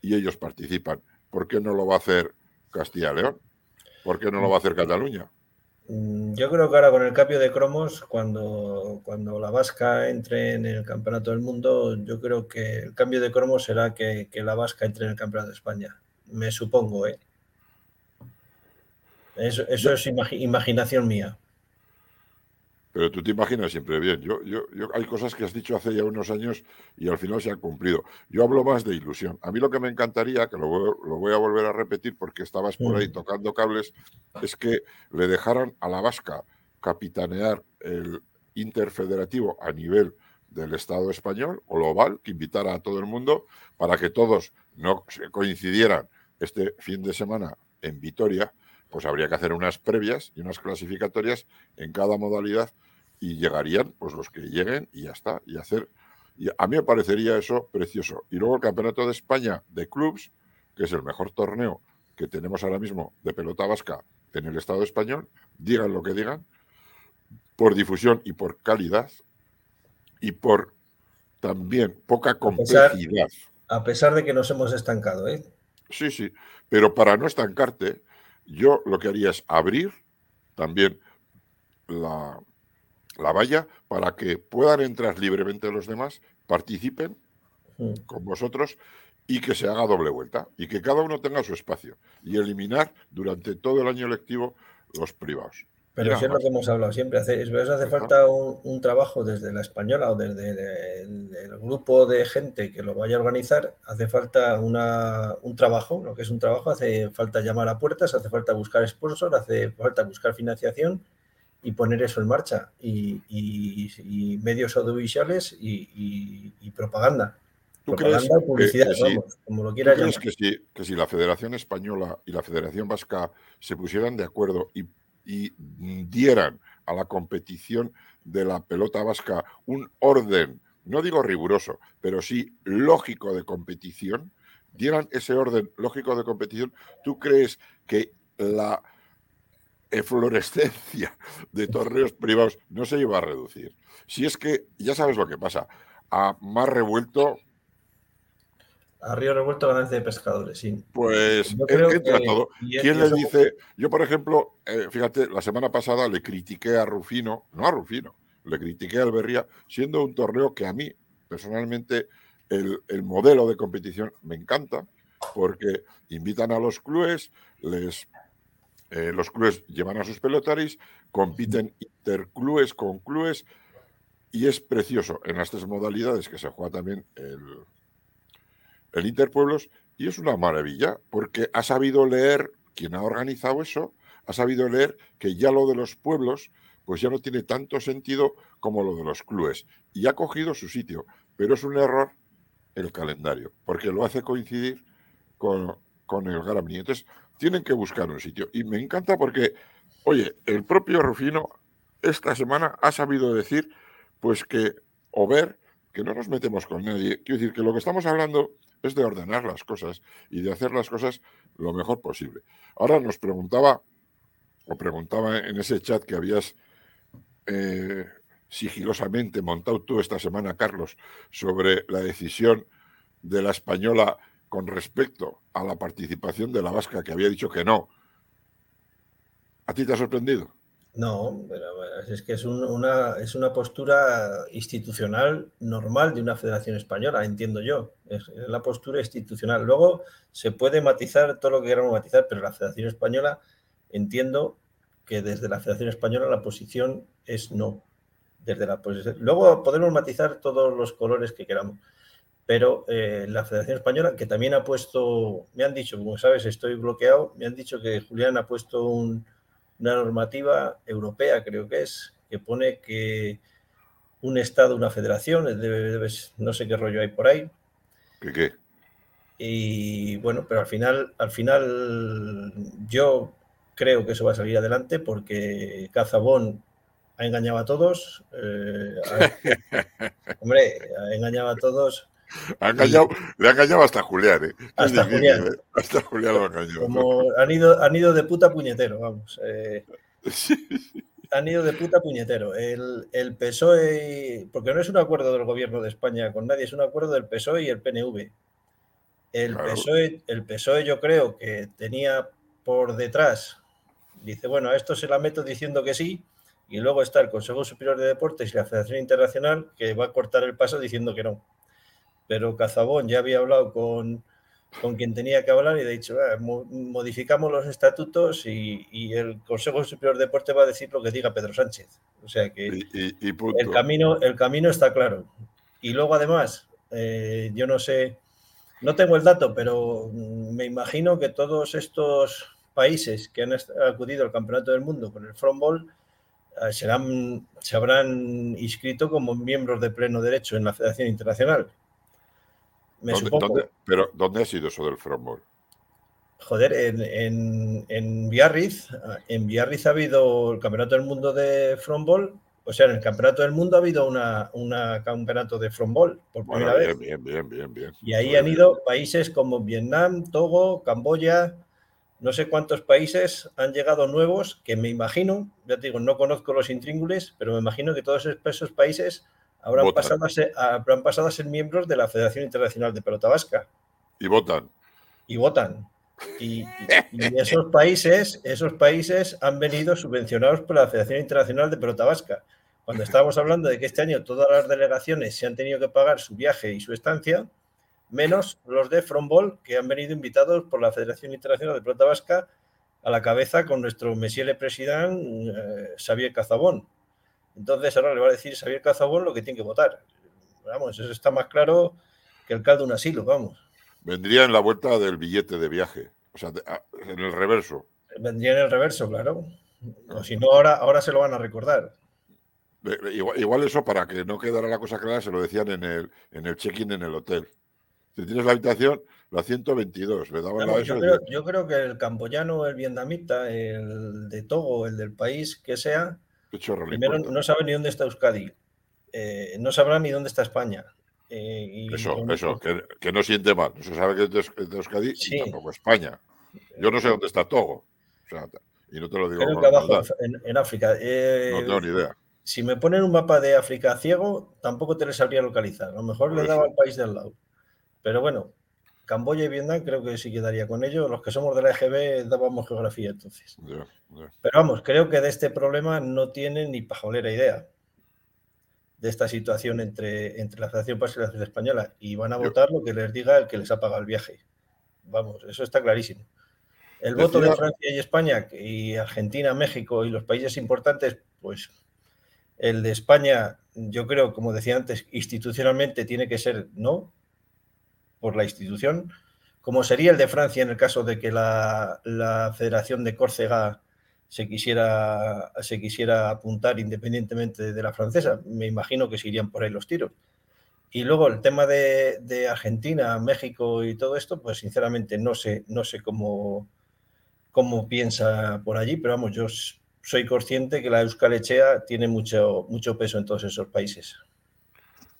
y ellos participan. ¿Por qué no lo va a hacer Castilla León? ¿Por qué no lo va a hacer Cataluña? Mm, yo creo que ahora con el cambio de cromos, cuando, cuando la Vasca entre en el Campeonato del Mundo, yo creo que el cambio de cromos será que, que la Vasca entre en el Campeonato de España. Me supongo, ¿eh? Eso, es imaginación mía. Pero tú te imaginas siempre bien. Yo, yo, hay cosas que has dicho hace ya unos años y al final se han cumplido. Yo hablo más de ilusión. A mí lo que me encantaría, que lo voy, a volver a repetir porque estabas por ahí mm. tocando cables, es que le dejaran a la vasca capitanear el interfederativo a nivel del Estado español o global, que invitara a todo el mundo para que todos no coincidieran este fin de semana en Vitoria pues habría que hacer unas previas y unas clasificatorias en cada modalidad y llegarían pues los que lleguen y ya está, y hacer... Y a mí me parecería eso precioso. Y luego el Campeonato de España de Clubs, que es el mejor torneo que tenemos ahora mismo de pelota vasca en el Estado español, digan lo que digan, por difusión y por calidad y por también poca complejidad. A pesar, de que nos hemos estancado, ¿eh? Sí, sí, pero para no estancarte, yo lo que haría es abrir también la, valla para que puedan entrar libremente los demás, participen con vosotros y que se haga doble vuelta y que cada uno tenga su espacio y eliminar durante todo el año lectivo los privados. Pero eso es lo que hemos hablado siempre. Hace, hace falta un, trabajo desde la española o desde el, grupo de gente que lo vaya a organizar. Hace falta un trabajo, lo que es un trabajo. Hace falta llamar a puertas, hace falta buscar sponsor, hace falta buscar financiación y poner eso en marcha. Y, medios audiovisuales y, propaganda. ¿Tú propaganda crees publicidad, como lo quieras llamar. Que si, que si la Federación Española y la Federación Vasca se pusieran de acuerdo y y dieran a la competición de la pelota vasca un orden, no digo riguroso, pero sí lógico de competición, dieran ese orden lógico de competición, ¿tú crees que la eflorescencia de torneos privados no se iba a reducir? Si es que ya sabes lo que pasa, a más revuelto a río revuelto ganancia de pescadores, sí. Pues entra todo. ¿Quién le dice? Yo, por ejemplo, eh, fíjate, la semana pasada le critiqué a Rufino, no a Rufino, le critiqué a Alberría, siendo un torneo que a mí, personalmente, el, modelo de competición me encanta, porque invitan a los clubes, les, eh, los clubes llevan a sus pelotaris, compiten interclubes con clubes, y es precioso en las tres modalidades que se juega también el el Interpueblos, y es una maravilla, porque ha sabido leer, quien ha organizado eso, ha sabido leer que ya lo de los pueblos, pues ya no tiene tanto sentido como lo de los clubes, y ha cogido su sitio, pero es un error el calendario, porque lo hace coincidir con, con el Grammy. Entonces, tienen que buscar un sitio. Y me encanta porque, oye, el propio Rufino esta semana ha sabido decir, pues que, o ver, que no nos metemos con nadie. Quiero decir que lo que estamos hablando es de ordenar las cosas y de hacer las cosas lo mejor posible. Ahora nos preguntaba, o preguntaba en ese chat que habías eh, sigilosamente montado tú esta semana, Carlos, sobre la decisión de la española con respecto a la participación de la vasca, que había dicho que no. ¿A ti te ha sorprendido? No, pero es que es, una, es una postura institucional normal de una federación española, entiendo yo. Es, la postura institucional. Luego se puede matizar todo lo que queramos matizar, pero la federación española entiendo que desde la federación española la posición es no. desde la. Luego podemos matizar todos los colores que queramos, pero eh, la Federación Española, que también ha puesto, me han dicho, como sabes, estoy bloqueado, me han dicho que Julián ha puesto una normativa europea, creo que es, que pone que un Estado, una federación, no sé qué rollo hay por ahí. ¿Qué qué? Y bueno, pero al final, al final yo creo que eso va a salir adelante porque Cazabón ha engañado a todos. Eh, hombre, ha engañado a todos. Ha le ha engañado hasta Julián, ¿eh? Hasta Julián. ¿eh? Hasta Julián lo ha engañado. Como han ido, han ido de puta puñetero, vamos. Eh, han ido de puta puñetero. El, el, PSOE, porque no es un acuerdo del gobierno de España con nadie, es un acuerdo del PSOE y el PNV. El, PSOE, el PSOE yo creo que tenía por detrás, dice, bueno, a esto se la meto diciendo que sí, y luego está el Consejo Superior de Deportes y la Federación Internacional que va a cortar el paso diciendo que no. Pero Cazabón ya había hablado con, con quien tenía que hablar y ha dicho, ah, modificamos los estatutos y, el Consejo Superior de Deportes va a decir lo que diga Pedro Sánchez. O sea que el, camino, el camino está claro. Y luego además, eh, yo no sé no tengo el dato, pero me imagino que todos estos países que han acudido al Campeonato del Mundo con el frontball eh, serán, se habrán inscrito como miembros de pleno derecho en la Federación Internacional. Pero ¿dónde ha sido eso del frontball? Joder, en, en, Biarritz, en Biarritz ha habido el Campeonato del Mundo de frontball o sea, en el Campeonato del Mundo ha habido un campeonato de frontball por primera vez. Bien, bien, bien, bien. Y ahí han ido países como Vietnam, Togo, Camboya, no sé cuántos países han llegado nuevos que me imagino, ya te digo, no conozco los intríngules, pero me imagino que todos esos países habrán pasado, a ser, habrán pasado a ser miembros de la Federación Internacional de Pelota Vasca. Y votan. Y votan. Y, y, esos países, esos países han venido subvencionados por la Federación Internacional de Pelota Vasca cuando estábamos hablando de que este año todas las delegaciones se han tenido que pagar su viaje y su estancia, menos los de Frontball, que han venido invitados por la Federación Internacional de Pelota Vasca a la cabeza con nuestro Monsieur le Président eh, Xavier Cazabón. Entonces ahora le va a decir Xavier Cazabón lo que tiene que votar. Vamos, eso está más claro que el caldo de un asilo, vamos. Vendría en la vuelta del billete de viaje, o sea, en el reverso. Vendría en el reverso, claro. O si no, ahora, ahora se lo van a recordar. Igual, eso, para que no quedara la cosa clara, se lo decían en el, en el check-in en el hotel. Si tienes la habitación, la 122, le daban la yo, creo, yo creo que el camboyano, el vietnamita, el de Togo, el del país que sea, primero no sabe ni dónde está Euskadi, eh, no sabrá ni dónde está España. Eh, eso, eso, que, no siente mal. No se sabe que es de, Euskadi y tampoco España. Yo no sé dónde está Togo. y no te lo digo. Creo que abajo, en, África. Eh, no tengo ni idea si me ponen un mapa de África ciego, tampoco te le sabría localizar. A lo mejor le daba al país del lado. Pero bueno, Camboya y Vietnam creo que sí quedaría con ellos. Los que somos de la EGB dábamos geografía entonces. Pero vamos, creo que de este problema no tienen ni pajolera idea de esta situación entre, entre la Federación Paz y la Federación Española y van a votar lo que les diga el que les ha pagado el viaje. Vamos, eso está clarísimo. El voto de Francia y España y Argentina, México y los países importantes, pues el de España, yo creo, como decía antes, institucionalmente tiene que ser no, por la institución, como sería el de Francia en el caso de que la, Federación de Córcega se quisiera, se quisiera apuntar independientemente de la francesa. Me imagino que se irían por ahí los tiros. Y luego el tema de, de, Argentina, México y todo esto, pues sinceramente no sé, no sé cómo, cómo piensa por allí, pero vamos, yo soy consciente que la Euskal Echea tiene mucho, mucho peso en todos esos países.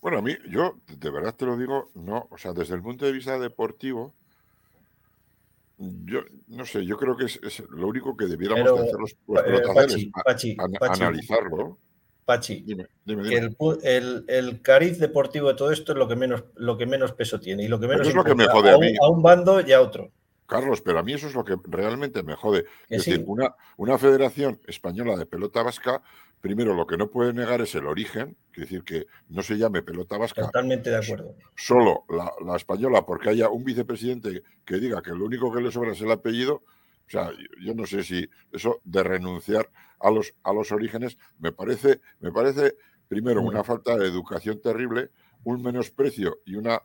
Bueno, a mí, yo de verdad te lo digo, no, o sea, desde el punto de vista deportivo, yo no sé, yo creo que es, lo único que debiéramos hacer los, eh, analizarlo. Pachi, El, cariz deportivo de todo esto es lo que menos, lo que menos peso tiene y lo que menos es lo que me jode a, mí. a un bando y a otro. Carlos, pero a mí eso es lo que realmente me jode. Es decir, una, una federación española de pelota vasca, primero lo que no puede negar es el origen, es decir, que no se llame pelota vasca. Totalmente de acuerdo. Solo la, española, porque haya un vicepresidente que diga que lo único que le sobra es el apellido. O sea, yo no sé si eso de renunciar a los, a los orígenes me parece, me parece primero, una falta de educación terrible, un menosprecio y una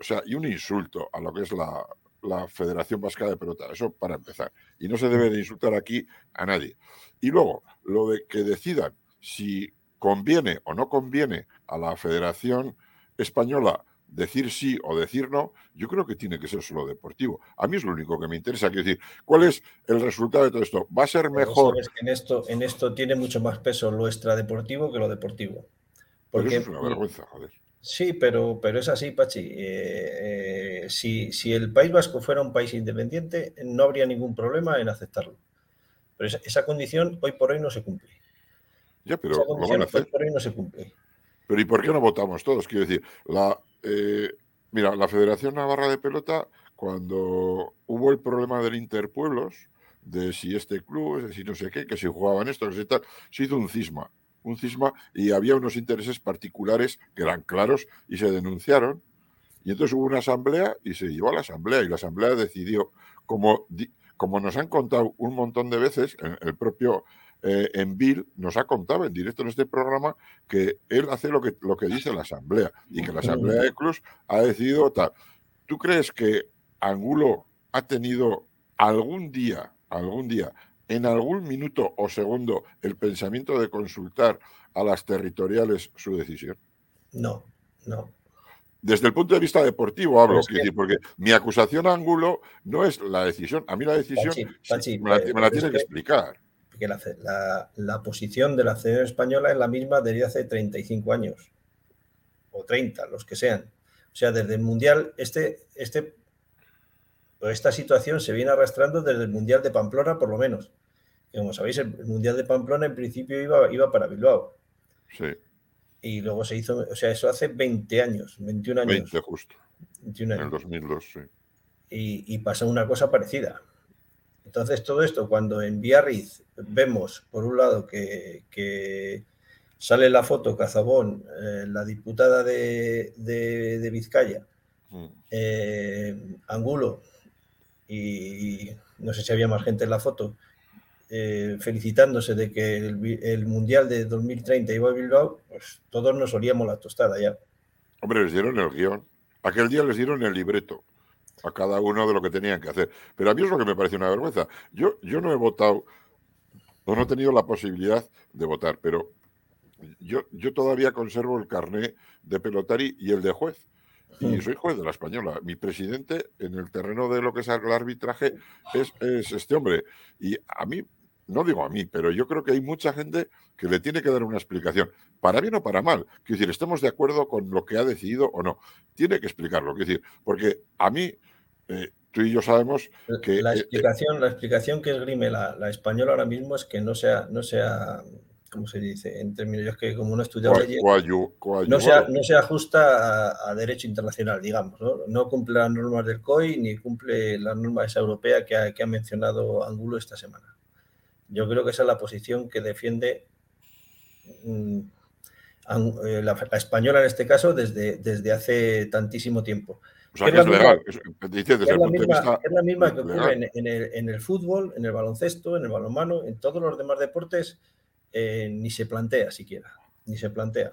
o sea, y un insulto a lo que es la, la Federación Vasca de Pelota. Eso para empezar. Y no se debe de insultar aquí a nadie. Y luego, lo de que decidan si conviene o no conviene a la Federación Española decir sí o decir no, yo creo que tiene que ser solo deportivo. A mí es lo único que me interesa. Quiero decir, ¿cuál es el resultado de todo esto? ¿Va a ser mejor? en esto, en esto tiene mucho más peso lo extradeportivo que lo deportivo. Porque es una vergüenza, joder. Sí, pero, pero es así, Pachi. Eh, eh, si, si, el País Vasco fuera un país independiente, no habría ningún problema en aceptarlo. Pero esa, condición hoy por hoy no se cumple. Ya, pero lo van a hacer. Hoy por hoy no se cumple. Pero ¿y por qué no votamos todos? Quiero decir, la, eh, mira, la Federación Navarra de Pelota, cuando hubo el problema del Interpueblos, de si este club, de si no sé qué, que si jugaban esto, que si tal, se hizo un cisma un cisma y había unos intereses particulares que eran claros y se denunciaron. Y entonces hubo una asamblea y se llevó a la asamblea y la asamblea decidió, como, como nos han contado un montón de veces, el propio eh, Envil nos ha contado en directo en este programa que él hace lo que, lo que dice la asamblea y que la asamblea de Cruz ha decidido tal. ¿Tú crees que Angulo ha tenido algún día, algún día, en algún minuto o segundo el pensamiento de consultar a las territoriales su decisión? No, no. Desde el punto de vista deportivo hablo, porque mi acusación a Angulo no es la decisión. A mí la decisión me la, eh, tiene que explicar. Porque la, la, posición de la Federación Española es la misma desde hace 35 años, o 30, los que sean. O sea, desde el Mundial, este, este esta situación se viene arrastrando desde el Mundial de Pamplona, por lo menos. como sabéis, el Mundial de Pamplona en principio iba, iba para Bilbao. Sí. Y luego se hizo, o sea, eso hace 20 años, 21 años. 20 justo. 21 años. En el 2002, sí. Y, y pasó una cosa parecida. Entonces, todo esto, cuando en Biarritz vemos, por un lado, que, sale la foto Cazabón, eh, la diputada de, de, Vizcaya, mm. eh, Angulo, y no sé si había más gente en la foto, eh, felicitándose de que el, Mundial de 2030 iba a Bilbao, pues todos nos olíamos la tostada ya. Hombre, les dieron el guion. Aquel día les dieron el libreto a cada uno de lo que tenían que hacer. Pero a mí es lo que me parece una vergüenza. Yo, yo no he votado, no he tenido la posibilidad de votar, pero yo, yo todavía conservo el carné de pelotari y el de juez. Y soy juez de la española. Mi presidente en el terreno de lo que es el arbitraje es, este hombre. Y a mí, no digo a mí, pero yo creo que hay mucha gente que le tiene que dar una explicación, para bien o para mal. Quiero decir, estemos de acuerdo con lo que ha decidido o no. Tiene que explicarlo. Quiero decir, porque a mí, eh, tú y yo sabemos que. La eh, eh, explicación, la explicación que esgrime la, la española ahora mismo es que no sea, no sea ¿cómo se dice? En términos que como no he estudiado leyes, no, se, no se ajusta a, derecho internacional, digamos, ¿no? No cumple las normas del COI ni cumple las normas que ha, que ha mencionado Angulo esta semana. Yo creo que esa es la posición que defiende mm, eh, la, española en este caso desde, desde hace tantísimo tiempo. O sea, que es, legal. es, la misma, que ocurre en, el, en, el, fútbol, en el baloncesto, en el balonmano, en todos los demás deportes eh, ni se plantea siquiera, ni se plantea.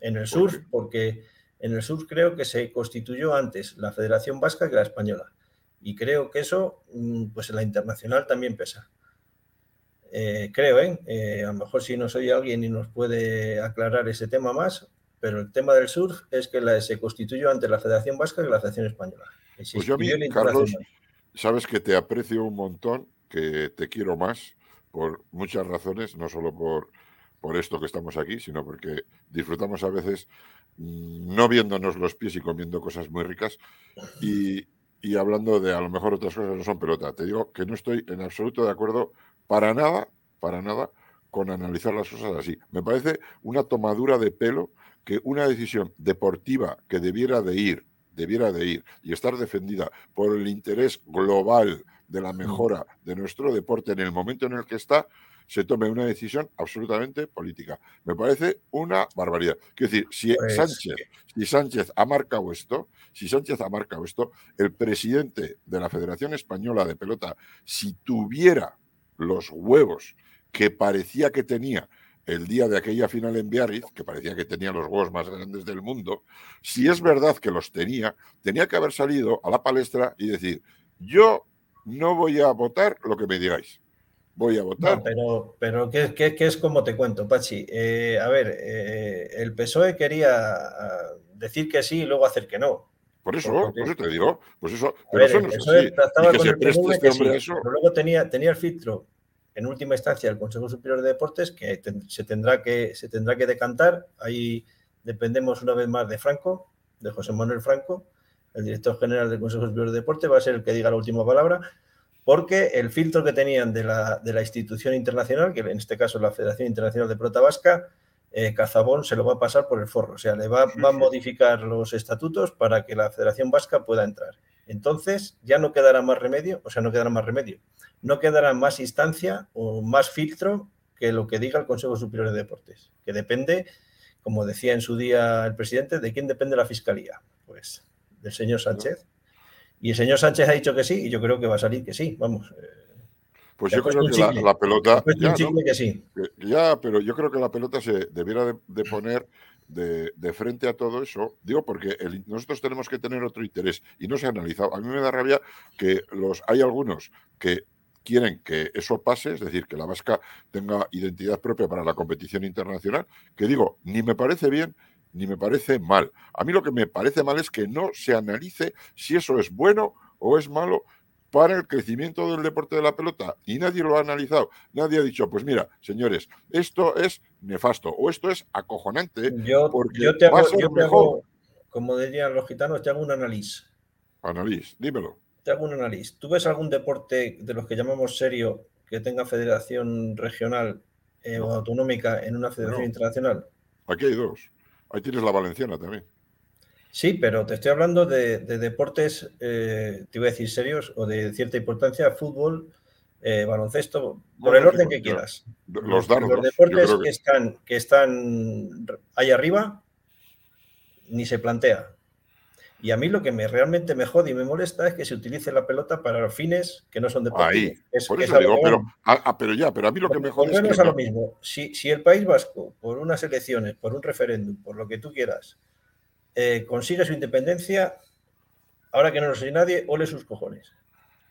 En el sur, porque en el sur creo que se constituyó antes la Federación Vasca que la Española. Y creo que eso, mm, pues en la internacional también pesa. Eh, creo, ¿eh? ¿eh? A lo mejor si no soy alguien y nos puede aclarar ese tema más, pero el tema del sur es que la, se constituyó antes la Federación Vasca que la Federación Española. Pues yo a mí, Carlos, sabes que te aprecio un montón, que te quiero más por muchas razones, no solo por, por esto que estamos aquí, sino porque disfrutamos a veces mm, no viéndonos los pies y comiendo cosas muy ricas y, y, hablando de a lo mejor otras cosas no son pelota. Te digo que no estoy en absoluto de acuerdo para nada, para nada, con analizar las cosas así. Me parece una tomadura de pelo que una decisión deportiva que debiera de ir, debiera de ir y estar defendida por el interés global de la mm. mejora de nuestro deporte en el momento en el que está, se tome una decisión absolutamente política. Me parece una barbaridad. Quiero decir, si pues Sánchez, si Sánchez ha marcado esto, si Sánchez ha marcado esto, el presidente de la Federación Española de Pelota, si tuviera los huevos que parecía que tenía el día de aquella final en Biarritz, que parecía que tenía los huevos más grandes del mundo, si es verdad que los tenía, tenía que haber salido a la palestra y decir, yo no voy a votar lo que me digáis. Voy a votar. No, pero, pero ¿qué, qué, qué es como te cuento, Pachi? Eh, a ver, eh, el PSOE quería ah, decir que sí y luego hacer que no. Por eso, por eso te digo, pues eso, pero eso no es así. Y que se preste este hombre eso. Pero luego tenía, tenía el filtro en última instancia el Consejo Superior de Deportes, que se, tendrá que se tendrá que decantar. Ahí dependemos una vez más de Franco, de José Manuel Franco, el director general del Consejo Superior de Deportes, va a ser el que diga la última palabra, porque el filtro que tenían de la, de la institución internacional, que en este caso es la Federación Internacional de Pelota Vasca, eh, Cazabón se lo va a pasar por el forro, o sea, le va, va, a modificar los estatutos para que la Federación Vasca pueda entrar. Entonces ya no quedará más remedio, o sea, no quedará más remedio no quedará más instancia o más filtro que lo que diga el Consejo Superior de Deportes, que depende, como decía en su día el presidente, de quién depende la Fiscalía. Pues del señor Sánchez. Y el señor Sánchez ha dicho que sí, y yo creo que va a salir que sí, vamos. Eh, pues yo creo que la, pelota. Ya, que sí. ya, pero yo creo que la pelota se debiera de, poner de, frente a todo eso. Digo, porque nosotros tenemos que tener otro interés y no se ha analizado. A mí me da rabia que los hay algunos que quieren que eso pase, es decir, que la vasca tenga identidad propia para la competición internacional, que digo, ni me parece bien ni me parece mal. A mí lo que me parece mal es que no se analice si eso es bueno o es malo para el crecimiento del deporte de la pelota. Y nadie lo ha analizado. Nadie ha dicho, pues mira, señores, esto es nefasto o esto es acojonante. Yo, porque te hago, mejor. como dirían los gitanos, te hago un análisis. Análisis, dímelo algún análisis. ¿Tú ves algún deporte de los que llamamos serio que tenga federación regional eh, o autonómica en una federación internacional? Aquí hay dos. Ahí tienes la valenciana también. Sí, pero te estoy hablando de, deportes, eh, te voy a decir serios o de cierta importancia, fútbol, eh, baloncesto, por el orden que quieras. Los dardos. Los deportes que... están, que están ahí arriba, ni se plantea. Y a mí lo que me realmente me jode y me molesta es que se utilice la pelota para fines que no son deportivos. Ahí, por eso digo, pero, ah, ah, pero, ya, pero a mí lo que me jode es que... a lo mismo. Si, si, el País Vasco, por unas elecciones, por un referéndum, por lo que tú quieras, eh, consigue su independencia, ahora que no lo sé nadie, ole sus cojones.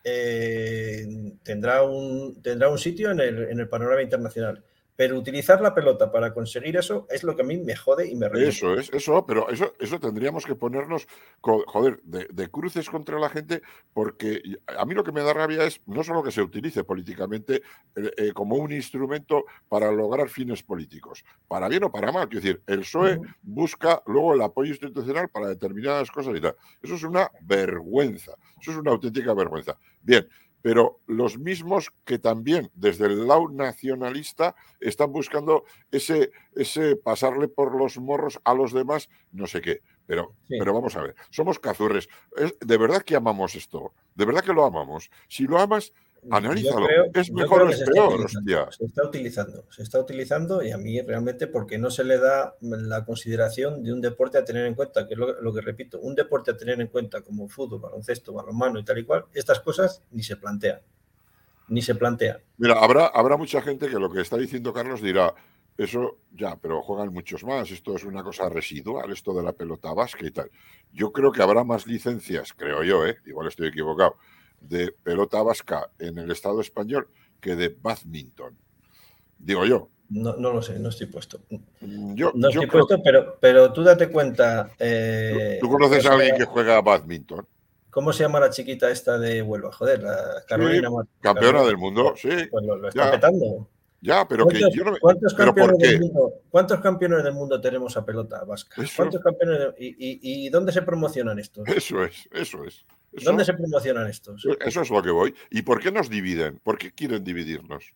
Eh, tendrá, un, tendrá un sitio en el, en el panorama internacional. Pero utilizar la pelota para conseguir eso es lo que a mí me jode y me revienta. Eso es, eso, pero eso, eso tendríamos que ponernos, joder, de, cruces contra la gente, porque a mí lo que me da rabia es no solo que se utilice políticamente eh, eh, como un instrumento para lograr fines políticos, para bien o para mal. Quiero decir, el PSOE busca luego el apoyo institucional para determinadas cosas y tal. Eso es una vergüenza, eso es una auténtica vergüenza. Bien, pero los mismos que también desde el lado nacionalista están buscando ese, ese pasarle por los morros a los demás, no sé qué. Pero, pero vamos a ver, somos cazurres. ¿De verdad que amamos esto? ¿De verdad que lo amamos? Si lo amas, Analízalo. ¿Es mejor o es peor? Hostia. Se está utilizando, se está utilizando y a mí realmente porque no se le da la consideración de un deporte a tener en cuenta, que es lo, que repito, un deporte a tener en cuenta como fútbol, baloncesto, balonmano y tal y cual, estas cosas ni se plantean. Ni se plantean. Mira, habrá, habrá mucha gente que lo que está diciendo Carlos dirá, eso ya, pero juegan muchos más, esto es una cosa residual, esto de la pelota vasca y tal. Yo creo que habrá más licencias, creo yo, ¿eh? igual estoy equivocado de pelota vasca en el Estado español que de badminton. Digo yo. No, no lo sé, no estoy puesto. Yo, no estoy puesto, pero, pero tú date cuenta. Eh, ¿Tú, conoces a alguien que juega badminton? ¿Cómo se llama la chiquita esta de Huelva? Joder, la Carolina. campeona del mundo, sí. Pues lo, está petando. Ya, pero que yo no me... ¿cuántos, campeones del mundo, ¿Cuántos campeones del mundo tenemos a pelota vasca? ¿Cuántos campeones y, y, y, dónde se promocionan estos? Eso es, eso es. ¿Dónde se promocionan estos? Eso es lo que voy. ¿Y por qué nos dividen? ¿Por qué quieren dividirnos?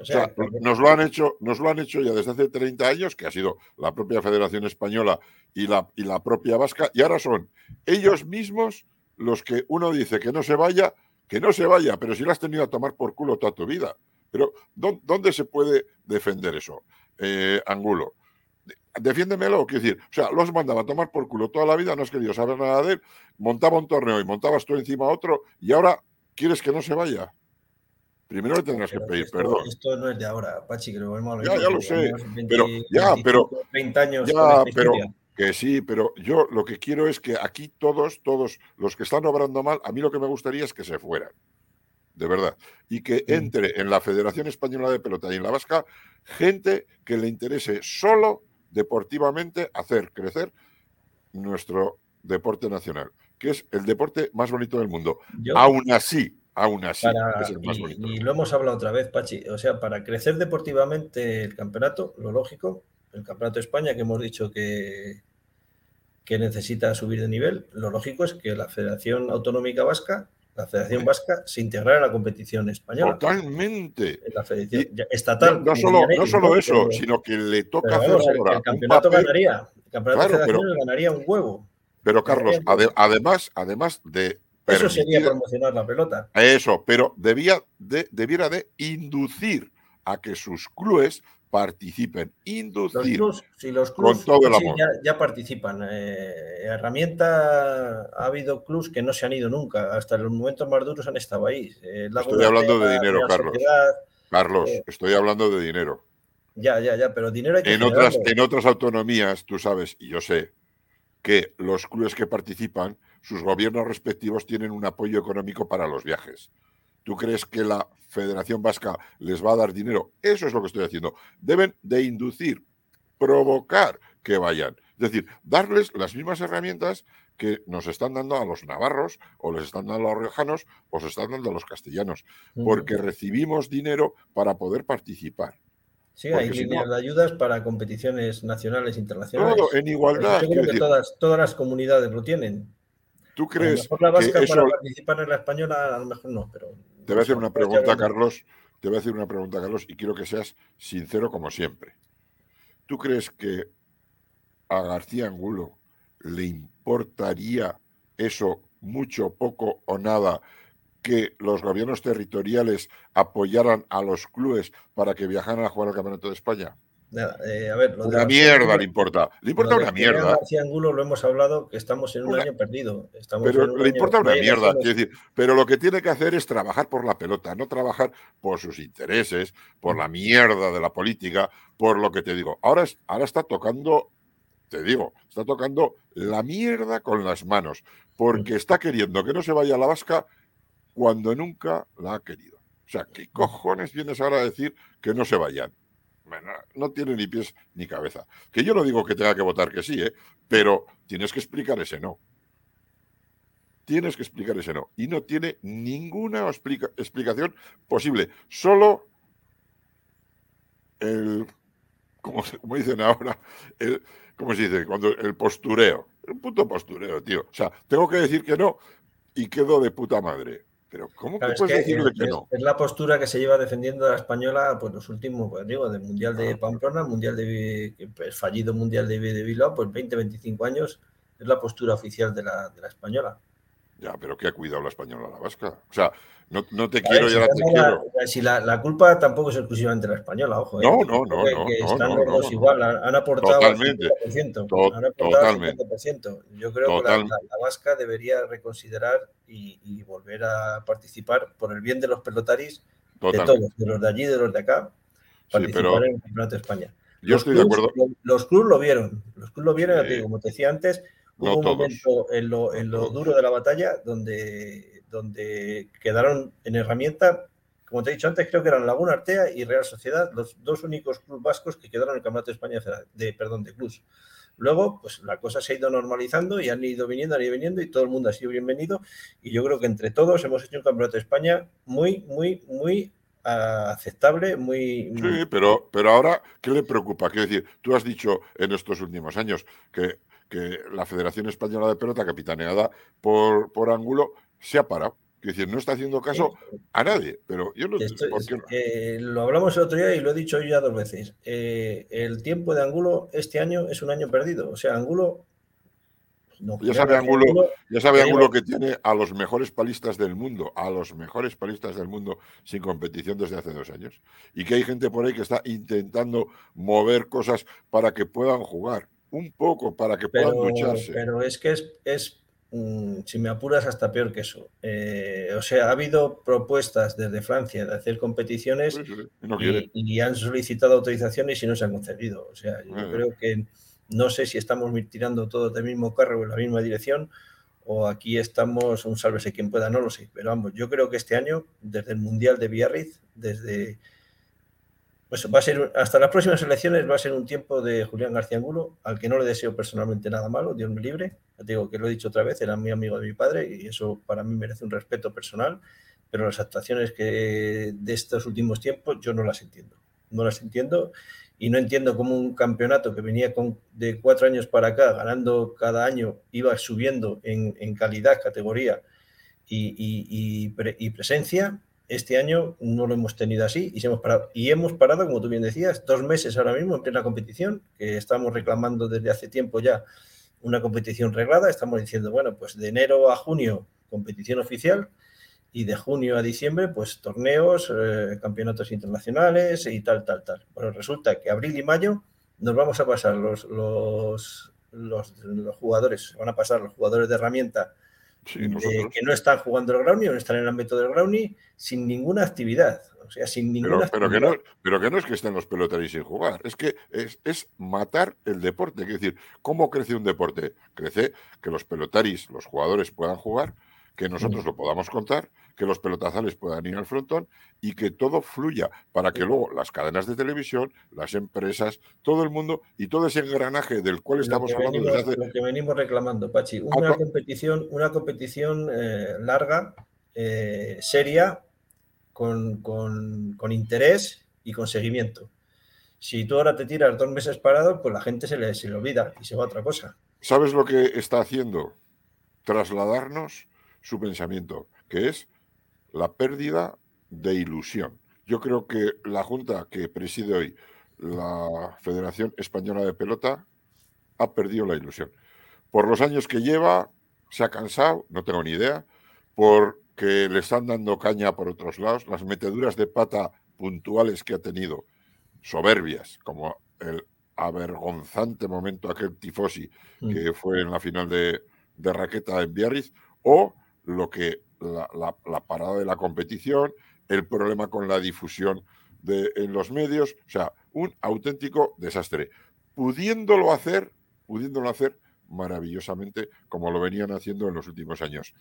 O sea, nos, lo han hecho, nos lo han hecho ya desde hace 30 años, que ha sido la propia Federación Española y la, y la propia vasca, y ahora son ellos mismos los que uno dice que no se vaya, que no se vaya, pero si lo has tenido a tomar por culo toda tu vida. Pero ¿dónde se puede defender eso? Eh, Angulo defiéndemelo, quiero decir, o sea, los mandaba a tomar por culo toda la vida, no has querido saber nada de él, montaba un torneo y montabas tú encima otro y ahora quieres que no se vaya. Primero le tendrás que pedir perdón. Esto no es de ahora, Pachi, que lo hemos Ya, ya lo sé. pero, ya, pero. 30 años. Ya, pero. Que sí, pero yo lo que quiero es que aquí todos, todos los que están obrando mal, a mí lo que me gustaría es que se fueran. De verdad. Y que entre en la Federación Española de Pelota y en la Vasca gente que le interese solo deportivamente hacer crecer nuestro deporte nacional, que es el deporte más bonito del mundo. aún así, aún así, es el más bonito. Y lo hemos hablado otra vez, Pachi. O sea, para crecer deportivamente el campeonato, lo lógico, el campeonato de España, que hemos dicho que, que necesita subir de nivel, lo lógico es que la Federación Autonómica Vasca, la Federación Vasca, se integrara en la competición española. Totalmente. En la Federación estatal. No, solo, no solo eso, sino que le toca hacer ahora. El campeonato ganaría. El campeonato de Federación ganaría un huevo. Pero Carlos, además, además de eso sería promocionar la pelota. Eso, pero debía de, debiera de inducir a que sus clubes participen, inducir si los clubes con todo el amor. Ya, participan. Eh, herramienta ha habido clubes que no se han ido nunca, hasta los momentos más duros han estado ahí. Eh, estoy hablando de dinero, Carlos. Carlos, eh, estoy hablando de dinero. Ya, ya, ya, pero dinero hay que en otras, en otras autonomías, tú sabes, y yo sé, que los clubes que participan, sus gobiernos respectivos tienen un apoyo económico para los viajes. ¿Tú crees que la Federación Vasca les va a dar dinero? Eso es lo que estoy haciendo. Deben de inducir, provocar que vayan. Es decir, darles las mismas herramientas que nos están dando a los navarros, o les están dando a los riojanos, o se están dando a los castellanos, porque recibimos dinero para poder participar. Sí, hay líneas de ayudas para competiciones nacionales e internacionales. Todo en igualdad. Yo creo que todas, todas las comunidades lo tienen. ¿Tú crees a lo mejor la vasca para participar en la española a lo mejor no, pero te voy a hacer una pregunta, Carlos. Te voy a hacer una pregunta, Carlos, y quiero que seas sincero como siempre. ¿Tú crees que a García Angulo le importaría eso mucho, poco o nada que los gobiernos territoriales apoyaran a los clubes para que viajaran a jugar al Campeonato de España? Eh, a ver, una mierda le importa. Le importa una mierda. García Angulo lo hemos hablado que estamos en un año perdido. pero le importa una mierda. Decir, pero lo que tiene que hacer es trabajar por la pelota, no trabajar por sus intereses, por la mierda de la política, por lo que te digo. Ahora, ahora está tocando, te digo, está tocando la mierda con las manos, porque está queriendo que no se vaya a la vasca cuando nunca la ha querido. O sea, ¿qué cojones vienes ahora a decir que no se vayan? No tiene ni pies ni cabeza. Que yo no digo que tenga que votar que sí, ¿eh? pero tienes que explicar ese no. Tienes que explicar ese no. Y no tiene ninguna explicación posible. Solo el, como, dicen ahora, el, ¿cómo se dice? Cuando el postureo. Un puto postureo, tío. O sea, tengo que decir que no y quedo de puta madre. Pero ¿cómo puedes decirle que, no? Es la postura que se lleva defendiendo la española, pues los últimos, pues, digo, del Mundial de Pamplona, Mundial de pues, fallido Mundial de, de Bilbao, pues 20, 25 años, es la postura oficial de la, de la española. Ya, pero ¿qué ha cuidado la española la vasca? O sea, no, no te quiero y ahora te quiero. si la, la, culpa tampoco es exclusivamente la española, ojo. ¿eh? No, no, no. Que, no, que están los dos igual, han aportado totalmente, el 50%. han aportado totalmente. El 50%. Yo creo que la, la, vasca debería reconsiderar y, y, volver a participar por el bien de los pelotaris, de todos, de los de allí, de los de acá, participar sí, pero... en el Campeonato de España. Yo los estoy clubs, de acuerdo. Los clubes lo vieron, los clubes lo vieron, sí. como te decía antes, Hubo un momento en lo, en lo, duro de la batalla donde, donde quedaron en herramienta, como te he dicho antes, creo que eran Laguna Artea y Real Sociedad, los dos únicos clubes vascos que quedaron en el Campeonato de España de, perdón, de clubs. Luego, pues la cosa se ha ido normalizando y han ido viniendo, han ido viniendo y todo el mundo ha sido bienvenido. Y yo creo que entre todos hemos hecho un Campeonato de España muy, muy, muy aceptable, muy... Sí, pero, pero ahora, ¿qué le preocupa? Quiero decir, tú has dicho en estos últimos años que que la Federación Española de Pelota, capitaneada por, por Ángulo, se ha parado. Es decir, no está haciendo caso a nadie, pero yo no, Esto, ¿por qué no? Eh, lo hablamos el otro día y lo he dicho ya dos veces. Eh, el tiempo de Angulo este año es un año perdido. O sea, Angulo. No, ya sabe Angulo, Angulo, ya sabe Angulo que tiene a los mejores palistas del mundo, a los mejores palistas del mundo sin competición desde hace dos años. Y que hay gente por ahí que está intentando mover cosas para que puedan jugar un poco para que puedan ducharse. Pero es que es, es mm, si me apuras, hasta peor que eso. Eh, o sea, ha habido propuestas desde Francia de hacer competiciones y, han solicitado autorizaciones y no se han concedido. O sea, yo creo que no sé si estamos tirando todos del mismo carro o en la misma dirección o aquí estamos, un sálvese quien pueda, no lo sé. Pero vamos, yo creo que este año, desde el Mundial de Biarritz, desde pues va a ser, hasta las próximas elecciones va a ser un tiempo de Julián García Angulo, al que no le deseo personalmente nada malo, Dios me libre. Ya digo que lo he dicho otra vez, era muy amigo de mi padre y eso para mí merece un respeto personal, pero las actuaciones que de estos últimos tiempos yo no las entiendo. No las entiendo y no entiendo cómo un campeonato que venía con, de cuatro años para acá, ganando cada año, iba subiendo en, calidad, categoría y presencia, este año no lo hemos tenido así y hemos parado. Y hemos parado, como tú bien decías, dos meses ahora mismo en plena competición, que estamos reclamando desde hace tiempo ya una competición reglada. Estamos diciendo, bueno, pues de enero a junio, competición oficial, y de junio a diciembre, pues torneos, eh, campeonatos internacionales y tal, tal, tal. Bueno, resulta que abril y mayo nos vamos a pasar los, los, los, los jugadores, van a pasar los jugadores de herramienta que no están jugando el Groundy o no están en el ámbito del Groundy sin ninguna actividad. O sea, sin ninguna pero, Que no, pero que no es que estén los pelotaris sin jugar, es que es, es matar el deporte. Es decir, ¿cómo crece un deporte? Crece que los pelotaris, los jugadores puedan jugar, que nosotros lo podamos contar, que los pelotazales puedan ir al frontón y que todo fluya para que luego las cadenas de televisión, las empresas, todo el mundo y todo ese engranaje del cual estamos hablando desde hace... Lo que venimos reclamando, Pachi, una competición, una competición eh, larga, eh, seria, con, con, interés y con seguimiento. Si tú ahora te tiras dos meses parado, pues la gente se le, se le olvida y se va a otra cosa. ¿Sabes lo que está haciendo? Trasladarnos su pensamiento, que es la pérdida de ilusión. Yo creo que la Junta que preside hoy la Federación Española de Pelota ha perdido la ilusión. Por los años que lleva, se ha cansado, no tengo ni idea, porque le están dando caña por otros lados, las meteduras de pata puntuales que ha tenido, soberbias, como el avergonzante momento aquel tifosi mm. que fue en la final de, de raqueta en Biarritz, o lo que la, parada de la competición, el problema con la difusión de, en los medios, o sea, un auténtico desastre. Pudiéndolo hacer, pudiéndolo hacer maravillosamente como lo venían haciendo en los últimos años.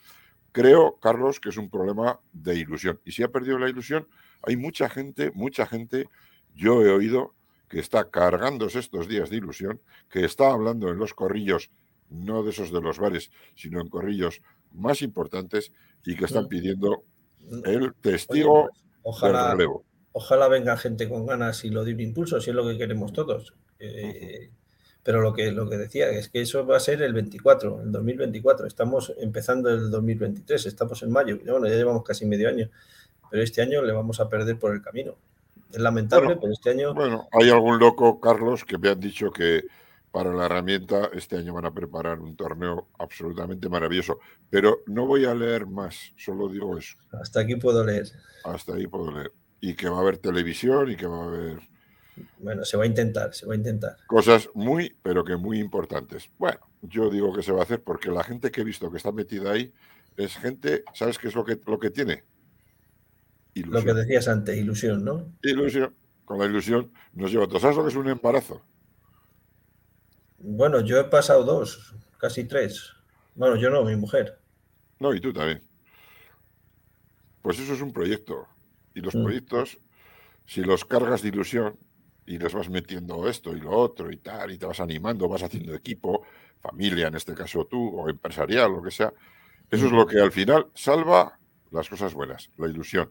Creo, Carlos, que es un problema de ilusión. Y si ha perdido la ilusión, hay mucha gente, mucha gente, yo he oído que está cargándose estos días de ilusión, que está hablando en los corrillos, no de esos de los bares, sino en corrillos más importantes y que están mm. pidiendo mm. el testigo ojalá, Ojalá venga gente con ganas y lo dé un impulso, si es lo que queremos todos. Eh, pero lo que, lo que decía es que eso va a ser el 24, el 2024. Estamos empezando el 2023, estamos en mayo. Bueno, ya llevamos casi medio año, pero este año le vamos a perder por el camino. Es lamentable, pero este año. Bueno, hay algún loco, Carlos, que me han dicho que para la herramienta. Este año van a preparar un torneo absolutamente maravilloso. Pero no voy a leer más, solo digo eso. Hasta aquí puedo leer. Hasta ahí puedo leer. Y que va a haber televisión y que va a haber... Bueno, se va a intentar, se va a intentar. Cosas muy, pero que muy importantes. Bueno, yo digo que se va a hacer porque la gente que he visto que está metida ahí es gente, ¿sabes qué es lo que, lo que tiene? Ilusión. Lo que decías antes, ilusión, ¿no? Ilusión. Con la ilusión nos lleva a ¿Sabes lo que es un embarazo? Bueno, yo he pasado dos, casi tres. Bueno, yo no, mi mujer. No, y tú también. Pues eso es un proyecto. Y los mm. proyectos, si los cargas de ilusión y les vas metiendo esto y lo otro y tal, y te vas animando, vas haciendo equipo, familia, en este caso tú, o empresarial, lo que sea, eso es mm. lo que al final salva las cosas buenas, la ilusión.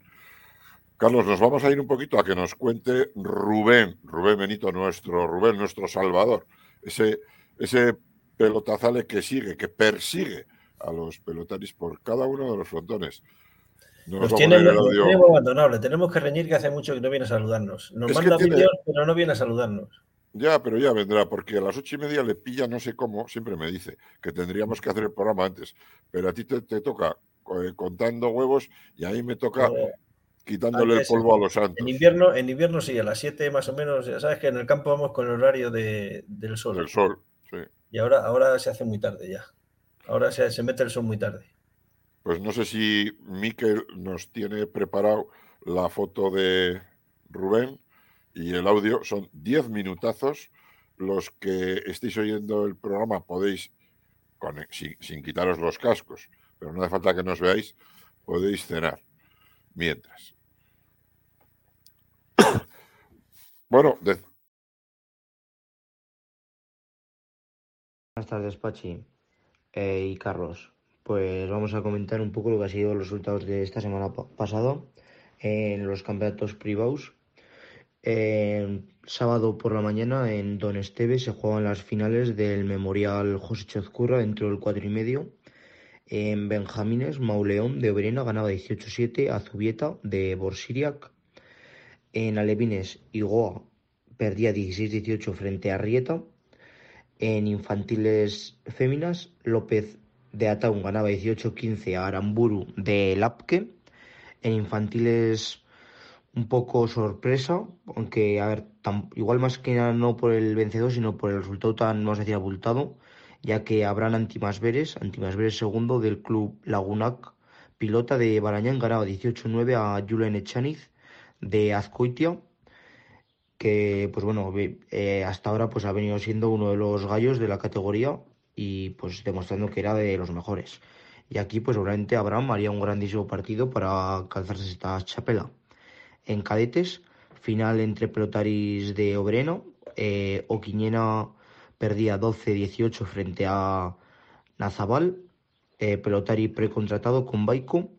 Carlos, nos vamos a ir un poquito a que nos cuente Rubén, Rubén Benito, nuestro Rubén, nuestro Salvador ese, ese pelotazale que sigue, que persigue a los pelotaris por cada uno de los frontones. nos, tiene, tenemos abandonado, le tenemos que reñir que hace mucho que no viene a saludarnos. Nos manda vídeos, pero no viene a saludarnos. Ya, pero ya vendrá, porque a las ocho y media le pilla no sé cómo, siempre me dice que tendríamos que hacer el programa antes, pero a ti te, toca eh, contando huevos y a mí me toca quitándole el polvo a los santos. En invierno, en invierno sí, a las 7 más o menos, ya sabes que en el campo vamos con el horario del sol. Del sol, sí. Y ahora, ahora se hace muy tarde ya. Ahora se, se mete el sol muy tarde. Pues no sé si Miquel nos tiene preparado la foto de Rubén y el audio. Son 10 minutazos. Los que estéis oyendo el programa podéis, sin, quitaros los cascos, pero no hace falta que nos veáis, podéis cenar mientras. Bueno, Buenas tardes, Pachi eh, y Carlos. Pues vamos a comentar un poco lo que ha sido los resultados de esta semana pasada en los campeonatos privados sábado por la mañana en Don Esteve se juegan las finales del Memorial José Chozcurra dentro del cuatro y medio. En Benjamines, Mauleón de Oberena ganaba 18-7 a Zubieta de Borsiriac. En Alevines, Igoa perdía 16-18 frente a Rieta. En infantiles féminas, López de Ataun ganaba 18-15 a Aramburu de Lapke. En infantiles un poco sorpresa, aunque, a ver, igual más que nada no por el vencedor, sino por el resultado tan, vamos a decir, abultado, ya que Abraham Antimasveres, Antimasveres segundo del club Lagunac, pilota de Barañán, ganaba 18-9 a Julen Echaniz de Azcoitia, que, pues bueno, eh, hasta ahora pues ha venido siendo uno de los gallos de la categoría y pues demostrando que era de los mejores. Y aquí, pues seguramente Abraham haría un grandísimo partido para calzarse esta chapela. En cadetes, final entre pelotaris de Obreno. Eh, Oquiñena perdía 12-18 frente a Nazabal. Eh, pelotari precontratado con Baico.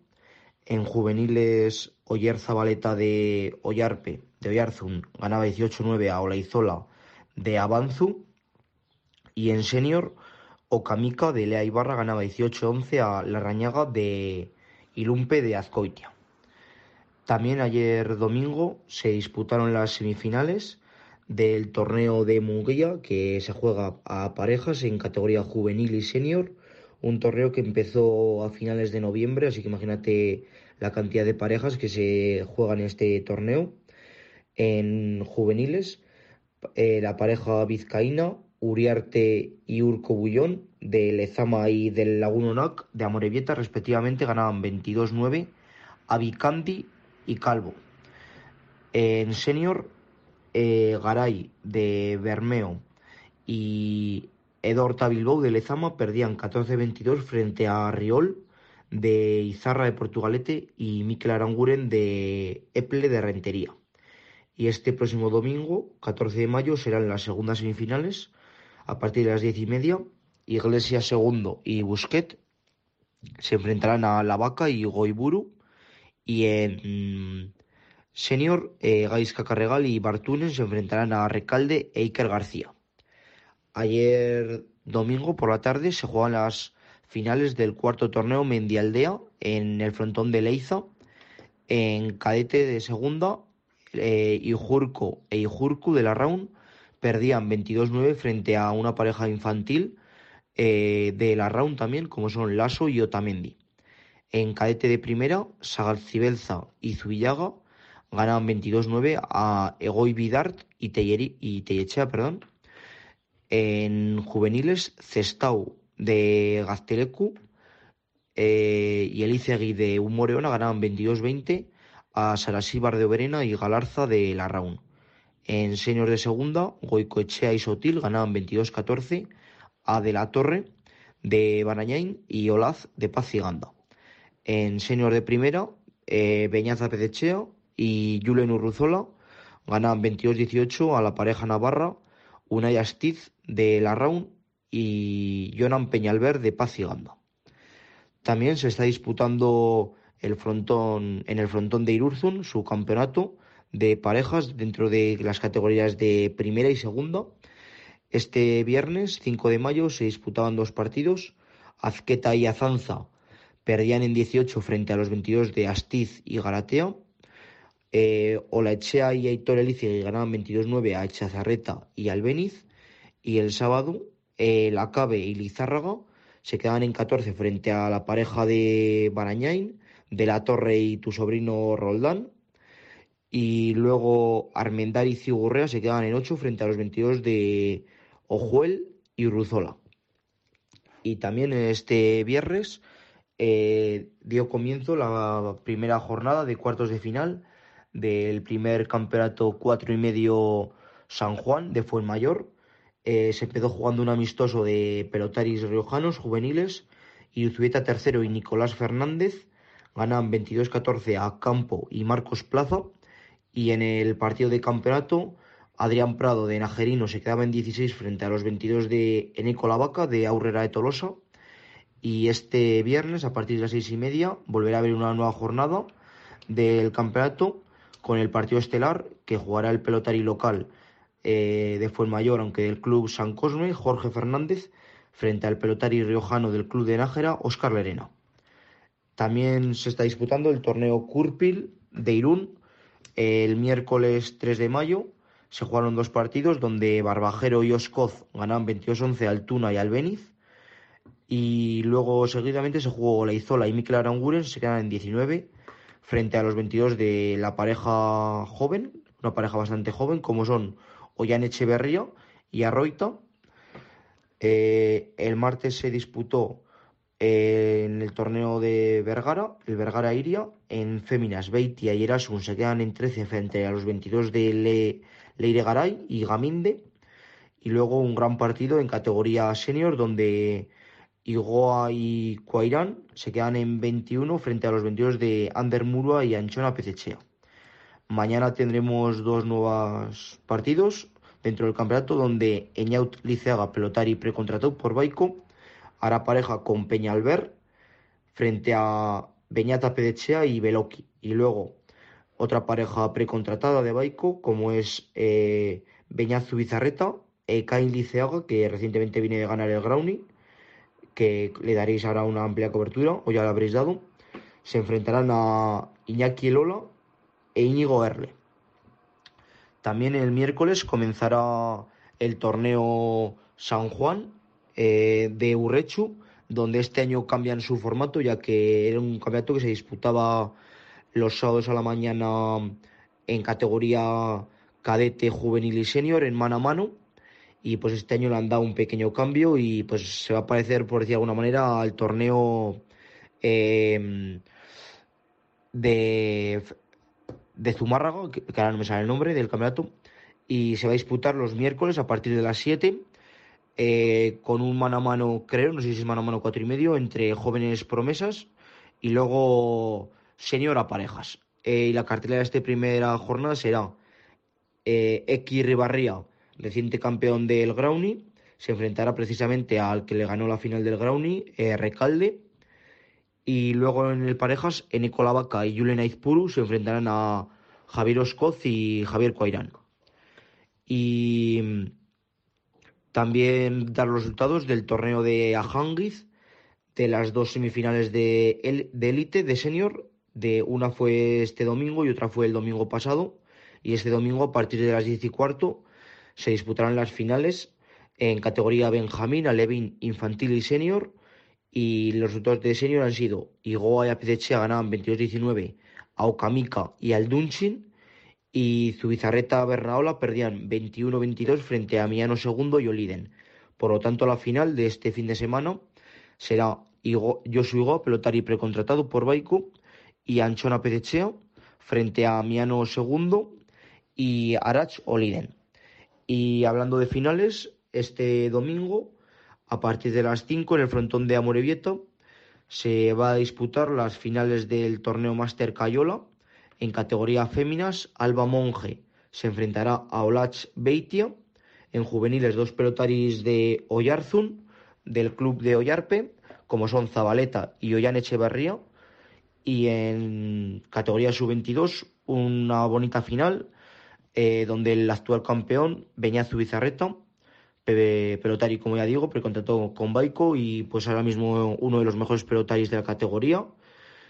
En juveniles, Oyer Zabaleta de Ollarpe, de Oyarzun, ganaba 18-9 a Olaizola de Avanzu. Y en senior, Okamika de Lea Ibarra ganaba 18-11 a La Rañaga de Ilumpe de Azcoitia. También ayer domingo se disputaron las semifinales del torneo de Munguía que se juega a parejas en categoría juvenil y senior. Un torneo que empezó a finales de noviembre, así que imagínate la cantidad de parejas que se juegan en este torneo. En juveniles, eh, la pareja vizcaína, Uriarte y Urco Bullón, de Lezama y del Lagunonac, de Amorebieta, respectivamente, ganaban 22-9 a Vicandi y Calvo. En senior, eh, Garay de Bermeo y Edorta Bilbao de Lezama perdían 14-22 frente a Riol de Izarra de Portugalete y Miquel Aranguren de Eple de Rentería. Y este próximo domingo, 14 de mayo, serán las segundas semifinales a partir de las diez y media. Iglesia segundo y Busquet se enfrentarán a La Vaca y Goiburu y en senior, eh, Gaisca Carregal y Bartunes se enfrentarán a Recalde e Iker García. Ayer domingo por la tarde se juegan las finales del cuarto torneo Mendialdea en el frontón de Leiza. En cadete de segunda, eh, Ijurco e Ijurcu de la Raun perdían 22-9 frente a una pareja infantil eh, de la Raun también, como son Lasso y Otamendi. En cadete de primera, Sagalcibelza y Zubillaga ganaban 22-9 a Egoy Vidart y, Telleri, Tellechea. Perdón. En juveniles, Cestau de Gaztelecu eh, y Elicegui de Humoreona ganaban 22-20 a Sarasíbar de Oberena y Galarza de Larraún. En senior de segunda, Goicoechea y Sotil ganaban 22-14 a De la Torre de Barañain y Olaz de Paz y Ganda. En senior de primera, eh, Beñaza Pedechea y Julen Urruzola ganan 22-18 a la pareja navarra Unai Astiz de La Raun y Jonan Peñalver de Paz y Ganda. También se está disputando el frontón, en el frontón de Irurzun su campeonato de parejas dentro de las categorías de primera y segunda. Este viernes 5 de mayo se disputaban dos partidos, Azqueta y Azanza perdían en 18 frente a los 22 de Astiz y Galatea. Eh, Olaechea y Aitor Elizegui ganaban 22-9 a Echazarreta y Albeniz. Y el sábado, La Cabe y Lizárraga se quedaban en 14 frente a la pareja de Barañain, de la Torre y tu sobrino Roldán. Y luego Armendar y Cigurrea se quedaban en 8 frente a los 22 de Ojuel y Ruzola. Y también este viernes eh, dio comienzo la primera jornada de cuartos de final del primer campeonato cuatro y medio San Juan de Fuenmayor. Eh, se empezó jugando un amistoso de pelotaris riojanos juveniles y Uzubieta tercero y Nicolás Fernández ganan 22-14 a Campo y Marcos Plaza. Y en el partido de campeonato, Adrián Prado de Najerino se quedaba en 16 frente a los 22 de Eneco Lavaca de Aurrera de Tolosa. Y este viernes, a partir de las seis y media, volverá a haber una nueva jornada del campeonato con el partido estelar que jugará el pelotari local eh, de Fuenmayor, aunque del club San Cosme, Jorge Fernández, frente al pelotari riojano del club de Nájera, Óscar Lerena. También se está disputando el torneo Curpil de Irún. El miércoles 3 de mayo se jugaron dos partidos donde Barbajero y Oscoz ganan 22-11 al Tuna y al Beniz. Y luego seguidamente se jugó la Izola y Mikel Aranguren, se quedan en 19 frente a los 22 de la pareja joven, una pareja bastante joven, como son Ollán Echeverría y Arroita. Eh, el martes se disputó en el torneo de Vergara, el Vergara Iria, en Féminas, Beitia y Erasun se quedan en 13 frente a los 22 de Le, Leire Garay y Gaminde. Y luego un gran partido en categoría senior donde Igoa y Cuairán se quedan en 21 frente a los 22 de Ander Murua y Anchona Pecechea. Mañana tendremos dos nuevos partidos dentro del campeonato donde Eñaut Liceaga, pelotari precontratado por Baico, hará pareja con Peñalver frente a Beñata Pedechea y Beloki. Y luego otra pareja precontratada de Baico, como es eh, Beñazu Bizarreta, e Cain Liceaga, que recientemente viene de ganar el Grounding, que le daréis ahora una amplia cobertura, o ya lo habréis dado. Se enfrentarán a Iñaki Lola e Íñigo Erle. También el miércoles comenzará el torneo San Juan, eh, de Urrechu, donde este año cambian su formato, ya que era un campeonato que se disputaba los sábados a la mañana en categoría cadete, juvenil y senior, en mano a mano. Y pues este año le han dado un pequeño cambio y pues se va a parecer, por decir de alguna manera, al torneo em, de, de Zumárraga, que, ahora no me sale el nombre del campeonato, y se va a disputar los miércoles a partir de las 7 eh, con un mano a mano, creo, no sé si es mano a mano cuatro y medio, entre jóvenes promesas y luego senior a parejas. Eh, y la cartelera de esta primera jornada será eh, X Ribarría, reciente campeón del Groundy, se enfrentará precisamente al que le ganó la final del Groundy, eh, Recalde. Y luego en el parejas, Eneco Lavaca y Julen Aizpuru se enfrentarán a Javier Oscoz y Javier Coairán. Y también dar los resultados del torneo de Ajangiz, de las dos semifinales de élite, de, senior. De una fue este domingo y otra fue el domingo pasado. Y este domingo, a partir de las 10 y cuarto, se disputarán las finales en categoría Benjamín, Alevin, Infantil y Senior. Y los resultados de Senior han sido Igoa y Apetechea ganaban 22-19 a Okamika y al Dunchin y Zubizarreta Bernaola perdían 21-22 frente a Miano II y Oliden. Por lo tanto, la final de este fin de semana será Josu Igo, pelotari precontratado por Baiku, y Anchona Pedechea frente a Miano II y Arach Oliden. Y hablando de finales, este domingo, a partir de las 5 en el frontón de Amorebieta, se va a disputar las finales del torneo Master Cayola, en categoría féminas, Alba Monge se enfrentará a Olach Beitia. En juveniles, dos pelotaris de Oyarzun, del club de Oyarpe, como son Zabaleta y Ollán Echeverría. Y en categoría sub-22, una bonita final, eh, donde el actual campeón, Beñazu Bizarreta, pelotari, como ya digo, precontrató con Baico y pues ahora mismo uno de los mejores pelotaris de la categoría,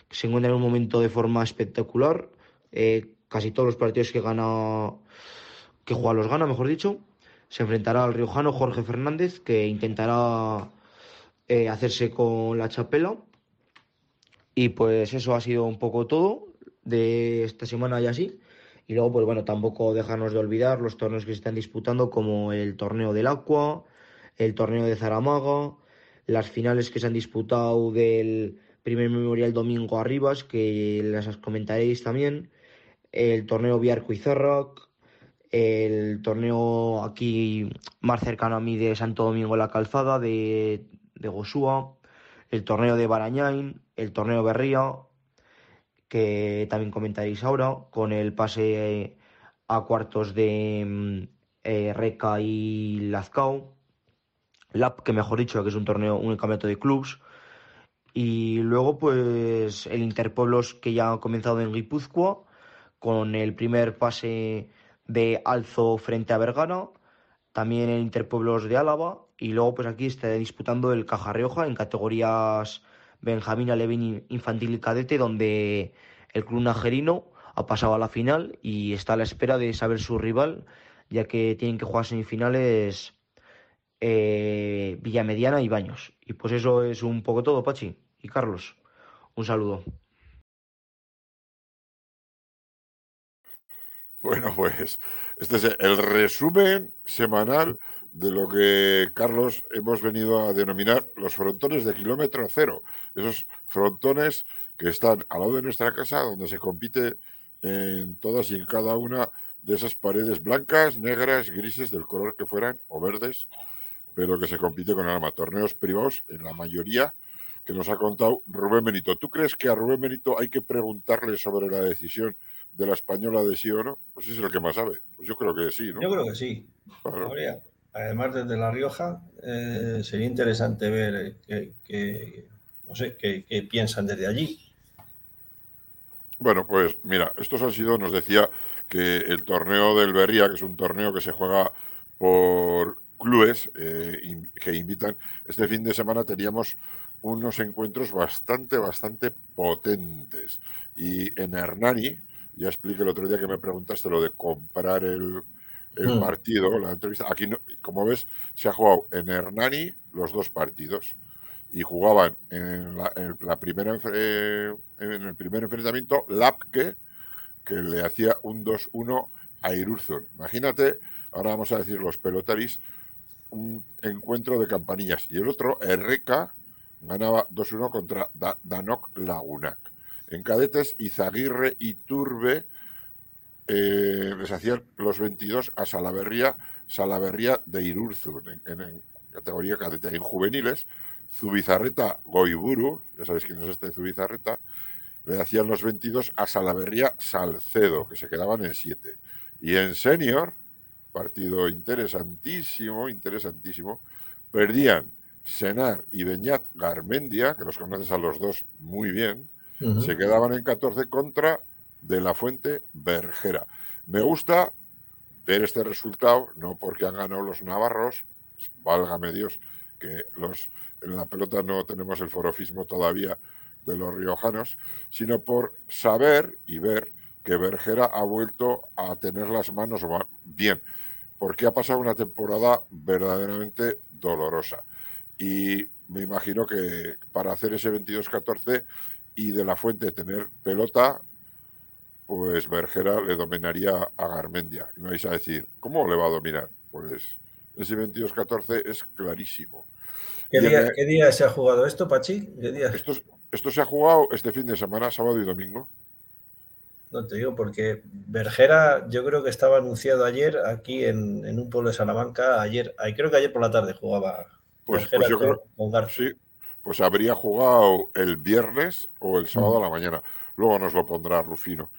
que se encuentra en un momento de forma espectacular, eh, casi todos los partidos que gana, que juega los gana, mejor dicho. Se enfrentará al riojano Jorge Fernández, que intentará eh, hacerse con la chapela. Y pues eso ha sido un poco todo de esta semana y así. Y luego, pues bueno, tampoco dejarnos de olvidar los torneos que se están disputando, como el torneo del Aqua, el torneo de Zaramaga, las finales que se han disputado del primer memorial domingo arribas, que las comentaréis también, el torneo Biarco y el torneo aquí más cercano a mí de Santo Domingo la Calzada, de, de Gosúa, el torneo de Barañain, el torneo Berría, que también comentaréis ahora, con el pase a cuartos de mm, eh, Reca y Lazcao, LAP, que mejor dicho, que es un torneo, un campeonato de clubs, y luego pues el Interpueblos que ya ha comenzado en Guipúzcoa, con el primer pase de Alzo frente a Vergara, también el Interpueblos de Álava, y luego pues aquí está disputando el Caja Rioja en categorías Benjamín, Alevín, Infantil y Cadete, donde el club najerino ha pasado a la final y está a la espera de saber su rival, ya que tienen que jugar semifinales eh, Villamediana y Baños. Y pues eso es un poco todo, Pachi y Carlos. Un saludo. Bueno, pues este es el resumen semanal de lo que, Carlos, hemos venido a denominar los frontones de kilómetro cero. Esos frontones que están al lado de nuestra casa, donde se compite en todas y en cada una de esas paredes blancas, negras, grises, del color que fueran, o verdes, pero que se compite con arma. Torneos privados, en la mayoría, que nos ha contado Rubén Benito. ¿Tú crees que a Rubén Benito hay que preguntarle sobre la decisión de la española de sí o no? Pues es el que más sabe. Pues yo creo que sí, ¿no? Yo creo que sí. Además, desde La Rioja, eh, sería interesante ver no sé, qué piensan desde allí. Bueno, pues mira, estos han sido, nos decía que el torneo del Berría, que es un torneo que se juega por clubes eh, que invitan, este fin de semana teníamos unos encuentros bastante, bastante potentes. Y en Hernani, ya expliqué el otro día que me preguntaste lo de comprar el, hmm. partido, la entrevista. Aquí, como ves, se ha jugado en Hernani los dos partidos y jugaban en, la, primera, eh, en el primer enfrentamiento Lapke, que le hacía un 2-1 a Irurzun. Imagínate, ahora vamos a decir los pelotaris, un encuentro de campanillas. Y el otro, Erreca, ganaba 2-1 contra Danok Lagunac. En cadetes, Izaguirre y Turbe eh, les hacían los 22 a Salaverría, Salaverría de Irurzun, en, categoría cadete. En juveniles, Zubizarreta Goiburu, ya sabéis quién es este Zubizarreta, le hacían los 22 a Salaverría Salcedo, que se quedaban en 7. Y en senior, partido interesantísimo, interesantísimo, perdían Senar y Beñat Garmendia, que los conoces a los dos muy bien, se quedaban en 14 contra de la Fuente Bergera. Me gusta ver este resultado, no porque han ganado los navarros, válgame Dios, que los en la pelota no tenemos el forofismo todavía de los riojanos, sino por saber y ver que Bergera ha vuelto a tener las manos bien, porque ha pasado una temporada verdaderamente dolorosa. Y me imagino que para hacer ese 22-14 y de la fuente tener pelota, pues Bergera le dominaría a Garmendia. Y me vais a decir, ¿cómo le va a dominar? Pues ese 22-14 es clarísimo. ¿Qué día, se ha jugado esto, Pachi? Esto, se ha jugado este fin de semana, sábado y domingo. No te digo, porque Bergera yo creo que estaba anunciado ayer aquí en, un pueblo de Salamanca, ayer, creo que ayer por la tarde jugaba pues, pues yo creo, Sí, pues habría jugado el viernes o el sábado a la mañana. Luego nos lo pondrá Rufino.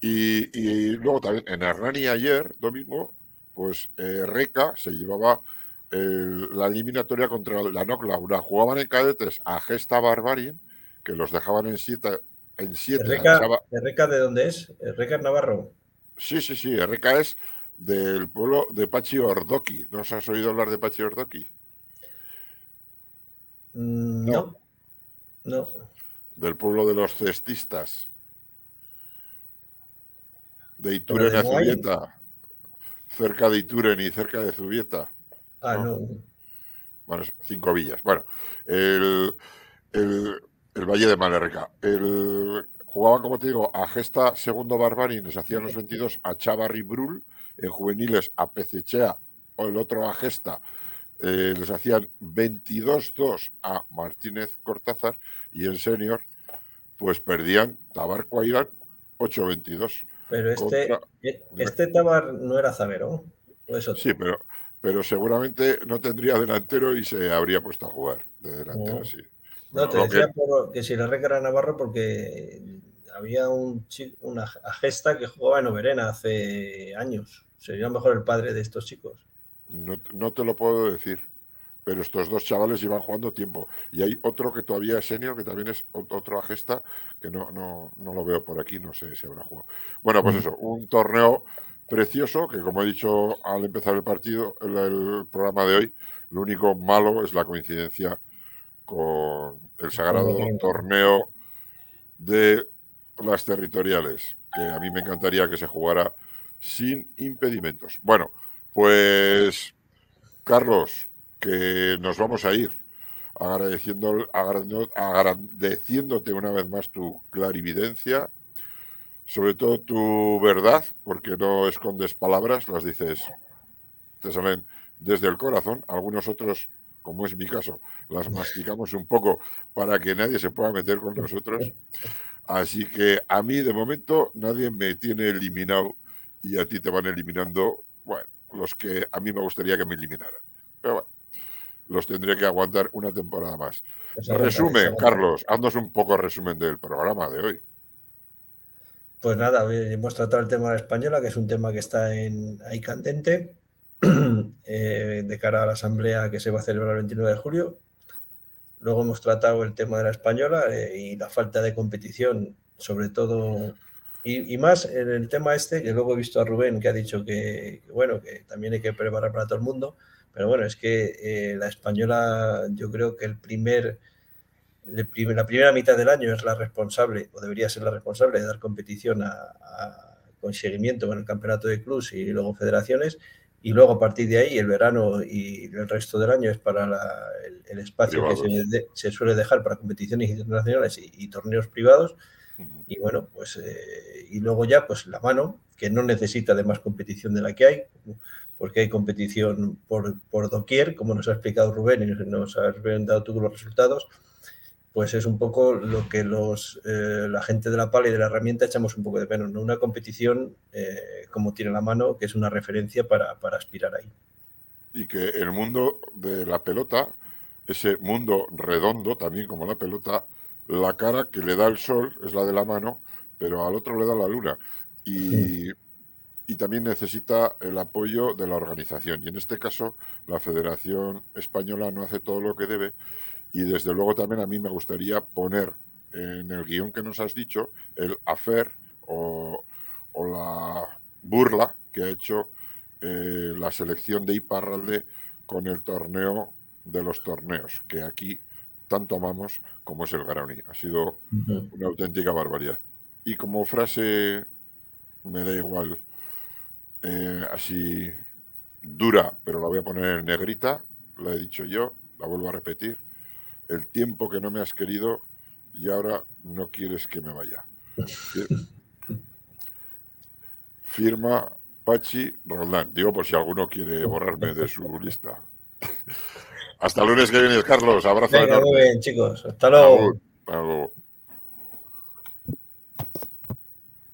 Y, luego también en Hernani ayer, domingo, pues eh, Reca se llevaba la eliminatoria contra la NOC Laura. Jugaban en cadetes a Gesta Barbarian, que los dejaban en siete. En siete ¿Reca, de dónde es? ¿Reca Navarro? Sí, sí, sí. Reca es del pueblo de Pachi Ordoqui. ¿No os has oído hablar de Pachi Ordoqui? Mm, no. No. Del pueblo de los cestistas. De Ituren a Zubieta. Cerca de Ituren y cerca de Zubieta. Ah, no. Bueno, cinco villas. Bueno, el, Valle de Malerrica. El, jugaban, como te digo, a Gesta Segundo Barbarin, les hacían los 22 a Chavarri Brul, en juveniles a Pecechea, o el otro a Gesta, eh, les hacían 22-2 a Martínez Cortázar y en senior pues perdían Tabarco Irán 8-22. Pero este, e, este Tabar no era zaguero. Sí, pero, pero seguramente no tendría delantero y se habría puesto a jugar de delantero, sí. No, te decía que... si la reca Navarro porque había un una gesta que jugaba en Oberena hace años. Sería mejor el padre de estos chicos. No, no, te lo puedo decir, pero estos dos chavales llevan jugando tiempo. Y hay otro que todavía es senior, que también es otro gesta, que no, no, no lo veo por aquí, no sé si habrá jugado. Bueno, pues mm. eso, un torneo precioso, que como he dicho al empezar el partido, el programa de hoy, lo único malo es la coincidencia con el sagrado torneo de las territoriales, que a mí me encantaría que se jugara sin impedimentos. Bueno, pues Carlos, que nos vamos a ir agradeciendo, agradeciéndote una vez más tu clarividencia, sobre todo tu verdad, porque no escondes palabras, las dices, te salen desde el corazón, algunos otros como es mi caso, las masticamos un poco para que nadie se pueda meter con nosotros. Así que a mí, de momento, nadie me tiene eliminado y a ti te van eliminando, bueno, los que a mí me gustaría que me eliminaran. Pero bueno, los tendré que aguantar una temporada más. Pues resumen, Carlos, haznos un poco resumen del programa de hoy. Pues nada, hemos tratado el tema de la española, que es un tema que está en, ahí candente. Eh, de cara a la asamblea que se va a celebrar el 29 de julio. Luego hemos tratado el tema de la española eh, y la falta de competición, sobre todo, y, más en el tema este, que luego he visto a Rubén que ha dicho que, bueno, que también hay que preparar para todo el mundo, pero bueno, es que eh, la española, yo creo que el primer, la primera mitad del año es la responsable, o debería ser la responsable de dar competición a, a con seguimiento con el campeonato de clubs y luego federaciones, y luego a partir de ahí el verano y el resto del año es para el, espacio que se, suele dejar para competiciones internacionales y, torneos privados. Y bueno, pues eh, y luego ya pues la mano, que no necesita de más competición de la que hay, porque hay competición por, por doquier, como nos ha explicado Rubén y nos has dado tú los resultados pues es un poco lo que los, eh, la gente de la pala y de la herramienta echamos un poco de menos, ¿no? Una competición eh, como tiene la mano, que es una referencia para, aspirar ahí. Y que el mundo de la pelota, ese mundo redondo también como la pelota, la cara que le da el sol es la de la mano, pero al otro le da la luna. Y, y también necesita el apoyo de la organización. Y en este caso, la Federación Española no hace todo lo que debe y desde luego también a mí me gustaría poner en el guion que nos has dicho el afer o, la burla que ha hecho eh, la selección de Iparralde con el torneo de los torneos, que aquí tanto amamos como es el Garoni. Ha sido una auténtica barbaridad. Y como frase, me da igual, eh, así dura, pero la voy a poner en negrita, la he dicho yo, la vuelvo a repetir el tiempo que no me has querido y ahora no quieres que me vaya. Firma Pachi Roldán. Digo por si alguno quiere borrarme de su lista. Hasta el lunes que viene, Carlos. Abrazo. muy bien, chicos. Hasta luego.